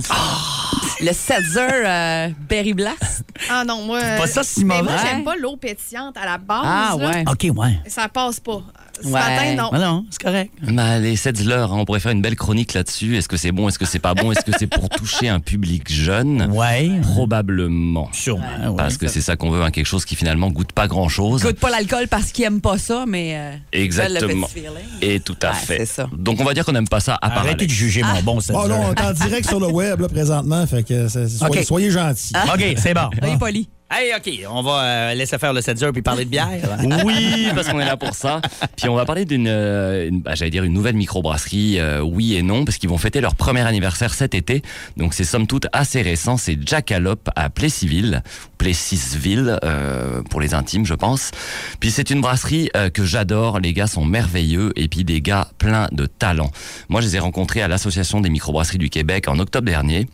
Le Setzer euh, Berry Blast. Ah non, moi. C'est pas ça si mais mauvais. Moi, j'aime pas l'eau pétillante à la base. Ah, là. ouais. OK, ouais. Ça passe pas. Ce Ouais. matin, non. Ah non, c'est correct. Bah, les Setzler, hein, on pourrait faire une belle chronique là-dessus. Est-ce que c'est bon, est-ce que c'est pas bon, est-ce que c'est pour toucher un public jeune? Ouais. Probablement. Sûrement, ouais. Parce que c'est ça qu'on veut, hein, quelque chose qui finalement goûte pas grand-chose. Goûte pas l'alcool parce qu'ils aiment pas ça, mais. euh, Exactement. Le petit feeling. Et tout à Ouais, fait. c'est ça. Donc on va dire qu'on n'aime pas ça à part Arrêtez de juger mon bon Setzer. Bon, là, on est en direct sur le web, là, présentement. Fait que c'est- soyez, OK. soyez gentils. OK, c'est bon. Soyez poli. Hey, OK, on va euh, laisser faire le Setzer puis parler de bière. Oui, parce qu'on est là pour ça. Puis on va parler d'une, euh, bah, j'allais dire une nouvelle microbrasserie, euh, oui et non, parce qu'ils vont fêter leur premier anniversaire cet été. Donc c'est somme toute assez récent. C'est Jackalope à Plessisville, Plessisville euh, pour les intimes, je pense. Puis c'est une brasserie euh, que j'adore. Les gars sont merveilleux et puis des gars pleins de talent. Moi, je les ai rencontrés à l'association des microbrasseries du Québec en octobre dernier.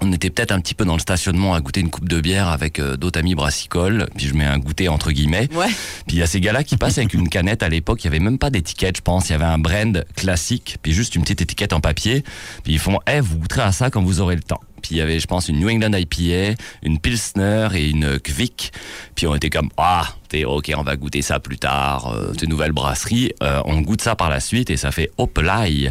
On était peut-être un petit peu dans le stationnement à goûter une coupe de bière avec euh, d'autres amis brassicoles, puis je mets un goûter entre guillemets. Ouais. Puis il y a ces gars-là qui passent avec une canette à l'époque, il y avait même pas d'étiquette, je pense, il y avait un brand classique, puis juste une petite étiquette en papier, puis ils font "Eh, vous goûterez à ça quand vous aurez le temps." Puis il y avait je pense une New England IPA, une Pilsner et une Kvik. Puis on était comme "Ah, t'es OK, on va goûter ça plus tard, euh, c'est une nouvelle brasserie, Euh, on goûte ça par la suite et ça fait hop l'ail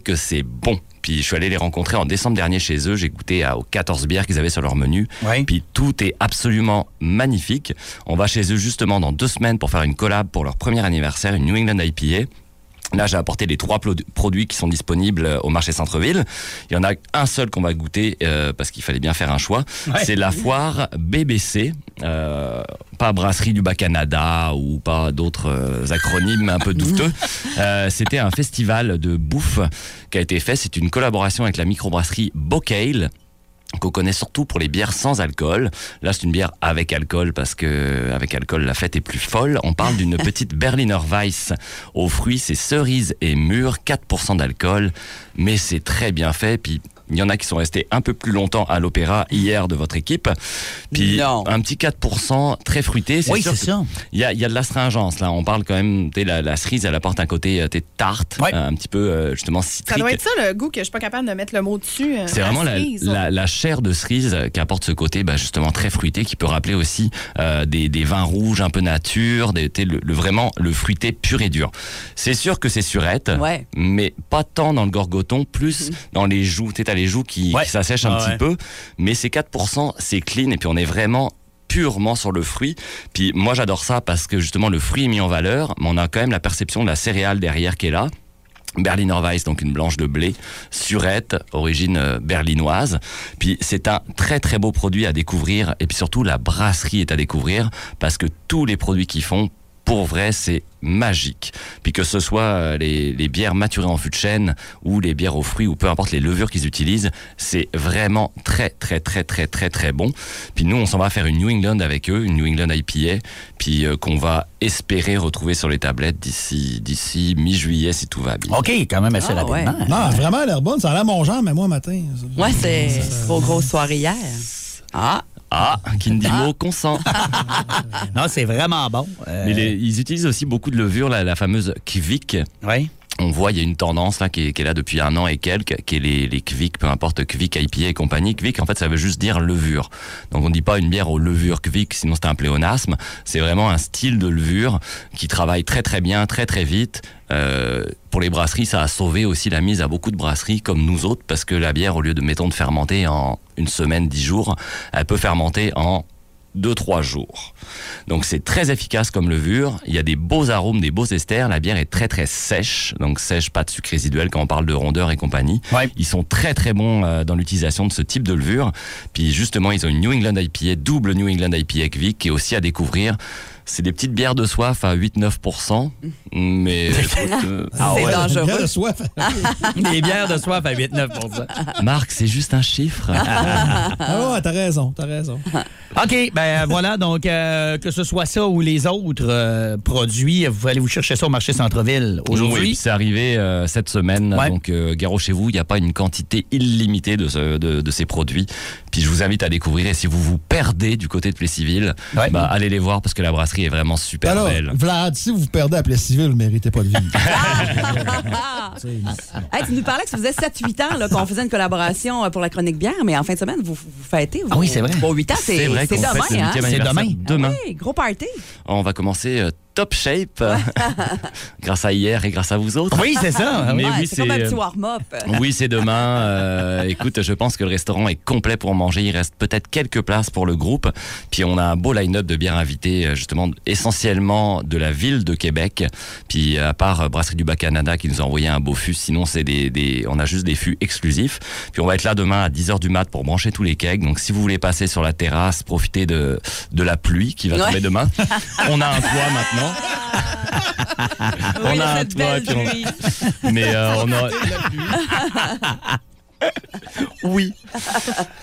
que c'est bon." Puis je suis allé les rencontrer en décembre dernier chez eux. J'ai goûté à- aux 14 bières qu'ils avaient sur leur menu. Puis tout est absolument magnifique. On va chez eux justement dans deux semaines pour faire une collab pour leur premier anniversaire, une New England IPA. Là, j'ai apporté les trois produits qui sont disponibles euh, au marché centre-ville. Il y en a un seul qu'on va goûter euh, parce qu'il fallait bien faire un choix. Ouais. C'est la foire BBC, euh, pas Brasserie du Bas-Canada ou pas d'autres euh, acronymes un peu douteux. Euh, C'était un festival de bouffe qui a été fait. C'est une collaboration avec la microbrasserie Bocale qu'on connaît surtout pour les bières sans alcool. Là, c'est une bière avec alcool parce que avec alcool, la fête est plus folle. On parle d'une petite Berliner Weiss aux fruits, c'est cerise et mûr, 4% d'alcool, mais c'est très bien fait. Puis il y en a qui sont restés un peu plus longtemps à l'opéra hier de votre équipe. Puis un petit 4% très fruité. Oui, sûr c'est ça. Il y a, il y a de l'astringence là. On parle quand même, tu sais, la, la cerise, elle apporte un côté euh, tu sais, tarte, un petit peu euh, justement citrique. Ça doit être ça le goût que je suis pas capable de mettre le mot dessus. euh, C'est vraiment la, cerise. la, la chair de cerise qui apporte ce côté bah, justement très fruité qui peut rappeler aussi euh, des, des vins rouges un peu nature, des, le, le- vraiment le fruité pur et dur. C'est sûr que c'est surette, Ouais. mais pas tant dans le gorgoton, plus dans les joues. Tu as les joues qui, qui s'assèchent un Ah petit ouais. peu, mais ces 4%, c'est clean et puis on est vraiment purement sur le fruit. Puis moi j'adore ça parce que justement le fruit est mis en valeur, mais on a quand même la perception de la céréale derrière qui est là. Berliner Weiss, donc une blanche de blé, surette, origine euh, berlinoise. Puis c'est un très très beau produit à découvrir et puis surtout la brasserie est à découvrir parce que tous les produits qu'ils font, pour vrai, c'est magique. Puis que ce soit euh, les, les bières maturées en fût de chêne ou les bières aux fruits ou peu importe les levures qu'ils utilisent, c'est vraiment très très très très très très bon. Puis nous, on s'en va faire une New England avec eux, une New England IPA, puis euh, qu'on va espérer retrouver sur les tablettes d'ici d'ici mi-juillet si tout va bien. OK, quand même assez Ah, ouais. rapidement. Non, vraiment, elle a l'air bonne. Ça a l'air mon genre, mais moi, matin. Ouais, c'est vos grosses soirées hier. Ah. Ah, qui ne dit mot consent. non, c'est vraiment bon. Euh, Mais les- ils utilisent aussi beaucoup de levure, la, la fameuse Kvik. Oui. On voit, il y a une tendance là qui est, qui est là depuis un an et quelques, qui est les, les Kvik, peu importe Kvik, IPA et compagnie. Kvik, en fait, ça veut juste dire levure. Donc on ne dit pas une bière aux levures Kvik, sinon c'est un pléonasme. C'est vraiment un style de levure qui travaille très très bien, très très vite. Euh, pour les brasseries, ça a sauvé aussi la mise à beaucoup de brasseries comme nous autres, parce que la bière, au lieu de, mettons, de fermenter en une semaine, dix jours, elle peut fermenter en deux, trois jours. Donc c'est très efficace comme levure. Il y a des beaux arômes, des beaux esters. La bière est très très sèche, donc sèche, pas de sucre résiduel quand on parle de rondeur et compagnie. Ils sont très très bons euh, dans l'utilisation de ce type de levure. Puis justement, ils ont une New England IPA, double New England IPA Kvick, qui est aussi à découvrir. C'est des petites bières de soif à 8-9%, mais euh, C'est dangereux. Bière de soif. Des bières de soif à 8-9 Marc, c'est juste un chiffre. Ah ouais, t'as raison, t'as raison. OK, ben voilà, donc euh, que ce soit ça ou les autres euh, produits, vous allez vous chercher ça au marché centre-ville Oui, aujourd'hui. puis c'est arrivé euh, cette semaine. Ouais. Donc, euh, Garo chez vous, il n'y a pas une quantité illimitée de, ce- de, de ces produits. Puis je vous invite à découvrir. Et si vous vous perdez du côté de Plessisville, bah, allez les voir parce que la brasserie est vraiment super Alors, belle. Vlad, si vous vous perdez à Plessisville, vous ne méritez pas de vivre. Hey, tu nous parlais que ça faisait 7-8 ans qu'on faisait une collaboration euh, pour la chronique bière, mais en fin de semaine, vous, vous fêtez. Vous, Ah oui, c'est vrai. Bon, 8 ans, c'est C'est vrai c'est demain. hein? demain. Oui, gros party. On va commencer euh, top shape grâce à hier et grâce à vous autres. Oui, c'est ça. Mais Ouais, oui, c'est comme un euh, petit warm-up. Oui, c'est demain. Euh, écoute, je pense que le restaurant est complet pour manger. Il reste peut-être quelques places pour le groupe. Puis on a un beau line-up de bières invitées, euh, justement, essentiellement de la ville de Québec. Puis à part euh, Brasserie du Bas-Canada qui nous a envoyé un beau fût, sinon c'est des, des, on a juste des fûts exclusifs. Puis on va être là demain à 10h du mat pour brancher tous les kegs. Donc si vous voulez passer sur la terrasse, profiter de, de la pluie qui va Ouais. tomber demain. on a un toit maintenant. Oui, on a un toit. puis on-. Mais euh, on a... Oui.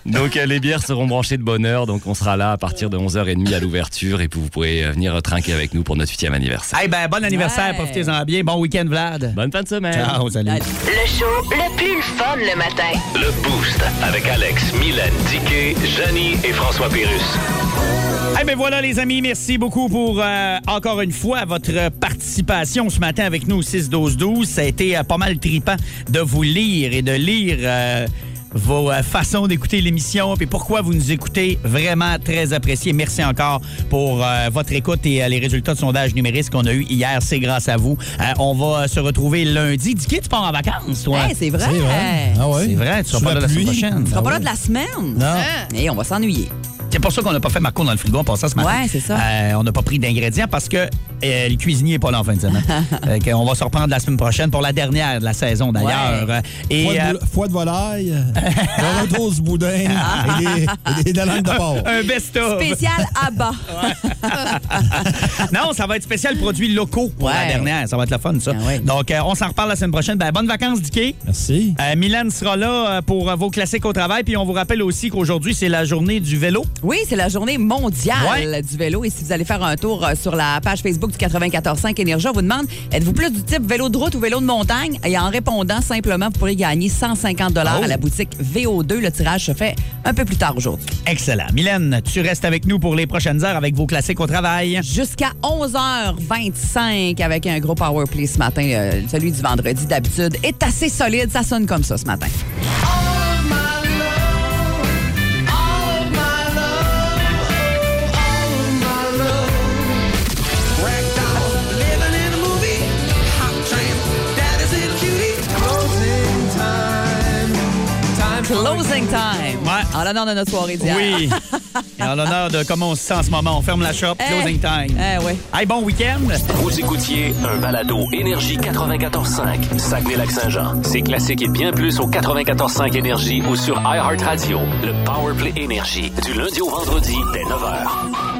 Donc euh, les bières seront branchées de bonne heure, donc on sera là à partir de 11h30 à l'ouverture et puis vous pourrez euh, venir trinquer avec nous pour notre 8e anniversaire. Eh ben, bon anniversaire, Ouais. profitez-en bien. Bon week-end, Vlad. Bonne fin de semaine. Ciao, salut. Le show le plus fun le matin. Le Boost avec Alex, Mylène, Diquet, Janie et François Pérus. Eh bien voilà les amis, merci beaucoup pour euh, encore une fois votre participation ce matin avec nous au 6-12-12. Ça a été euh, pas mal tripant de vous lire et de lire euh, vos euh, façons d'écouter l'émission et pourquoi vous nous écoutez. Vraiment très apprécié. Merci encore pour euh, votre écoute et euh, les résultats de sondage numérique qu'on a eu hier. C'est grâce à vous. Euh, on va se retrouver lundi. Dicky, tu pars en vacances, toi? Hey, c'est vrai. Ah ouais? C'est vrai, tu seras pas là la semaine prochaine. Tu seras pas là de la semaine? Non. Et on va s'ennuyer. C'est pour ça qu'on n'a pas fait Marco dans le frigo en passant ce matin. Ouais, c'est ça. Euh, on n'a pas pris d'ingrédients parce que euh, le cuisinier n'est pas là en fin de semaine. On va se reprendre la semaine prochaine pour la dernière de la saison d'ailleurs. Ouais. Et Foie de, euh, foie de volaille, le retour du boudin et des, de la de porc. un best-of. Spécial à bas. Non, ça va être spécial produits locaux pour la dernière. Ça va être le fun, ça. Ah ouais. Donc, euh, on s'en reparle la semaine prochaine. Ben, bonnes vacances, Dicky. Merci. Euh, Milan sera là pour vos classiques au travail. Puis on vous rappelle aussi qu'aujourd'hui, c'est la journée du vélo. Oui, c'est la journée mondiale Ouais. du vélo. Et si vous allez faire un tour euh, sur la page Facebook du 94.5 Énergie, on vous demande êtes-vous plus du type vélo de route ou vélo de montagne? Et en répondant simplement, vous pourrez gagner 150 dollars Oh. à la boutique VO2. Le tirage se fait un peu plus tard aujourd'hui. Excellent. Mylène, tu restes avec nous pour les prochaines heures avec vos classiques au travail. Jusqu'à 11h25 avec un gros power play ce matin. Euh, celui du vendredi d'habitude est assez solide. Ça sonne comme ça ce matin. Closing time. Ouais. En l'honneur de notre soirée d'hier. Oui. Et en l'honneur de comment on se sent en ce moment, on ferme la shop, Eh. closing time. Eh oui. Hey, bon week-end. Vous écoutiez un balado Énergie 94.5, Saguenay-Lac-Saint-Jean. C'est classique et bien plus au 94.5 Énergie ou sur iHeartRadio. Le Powerplay Énergie, du lundi au vendredi dès 9h.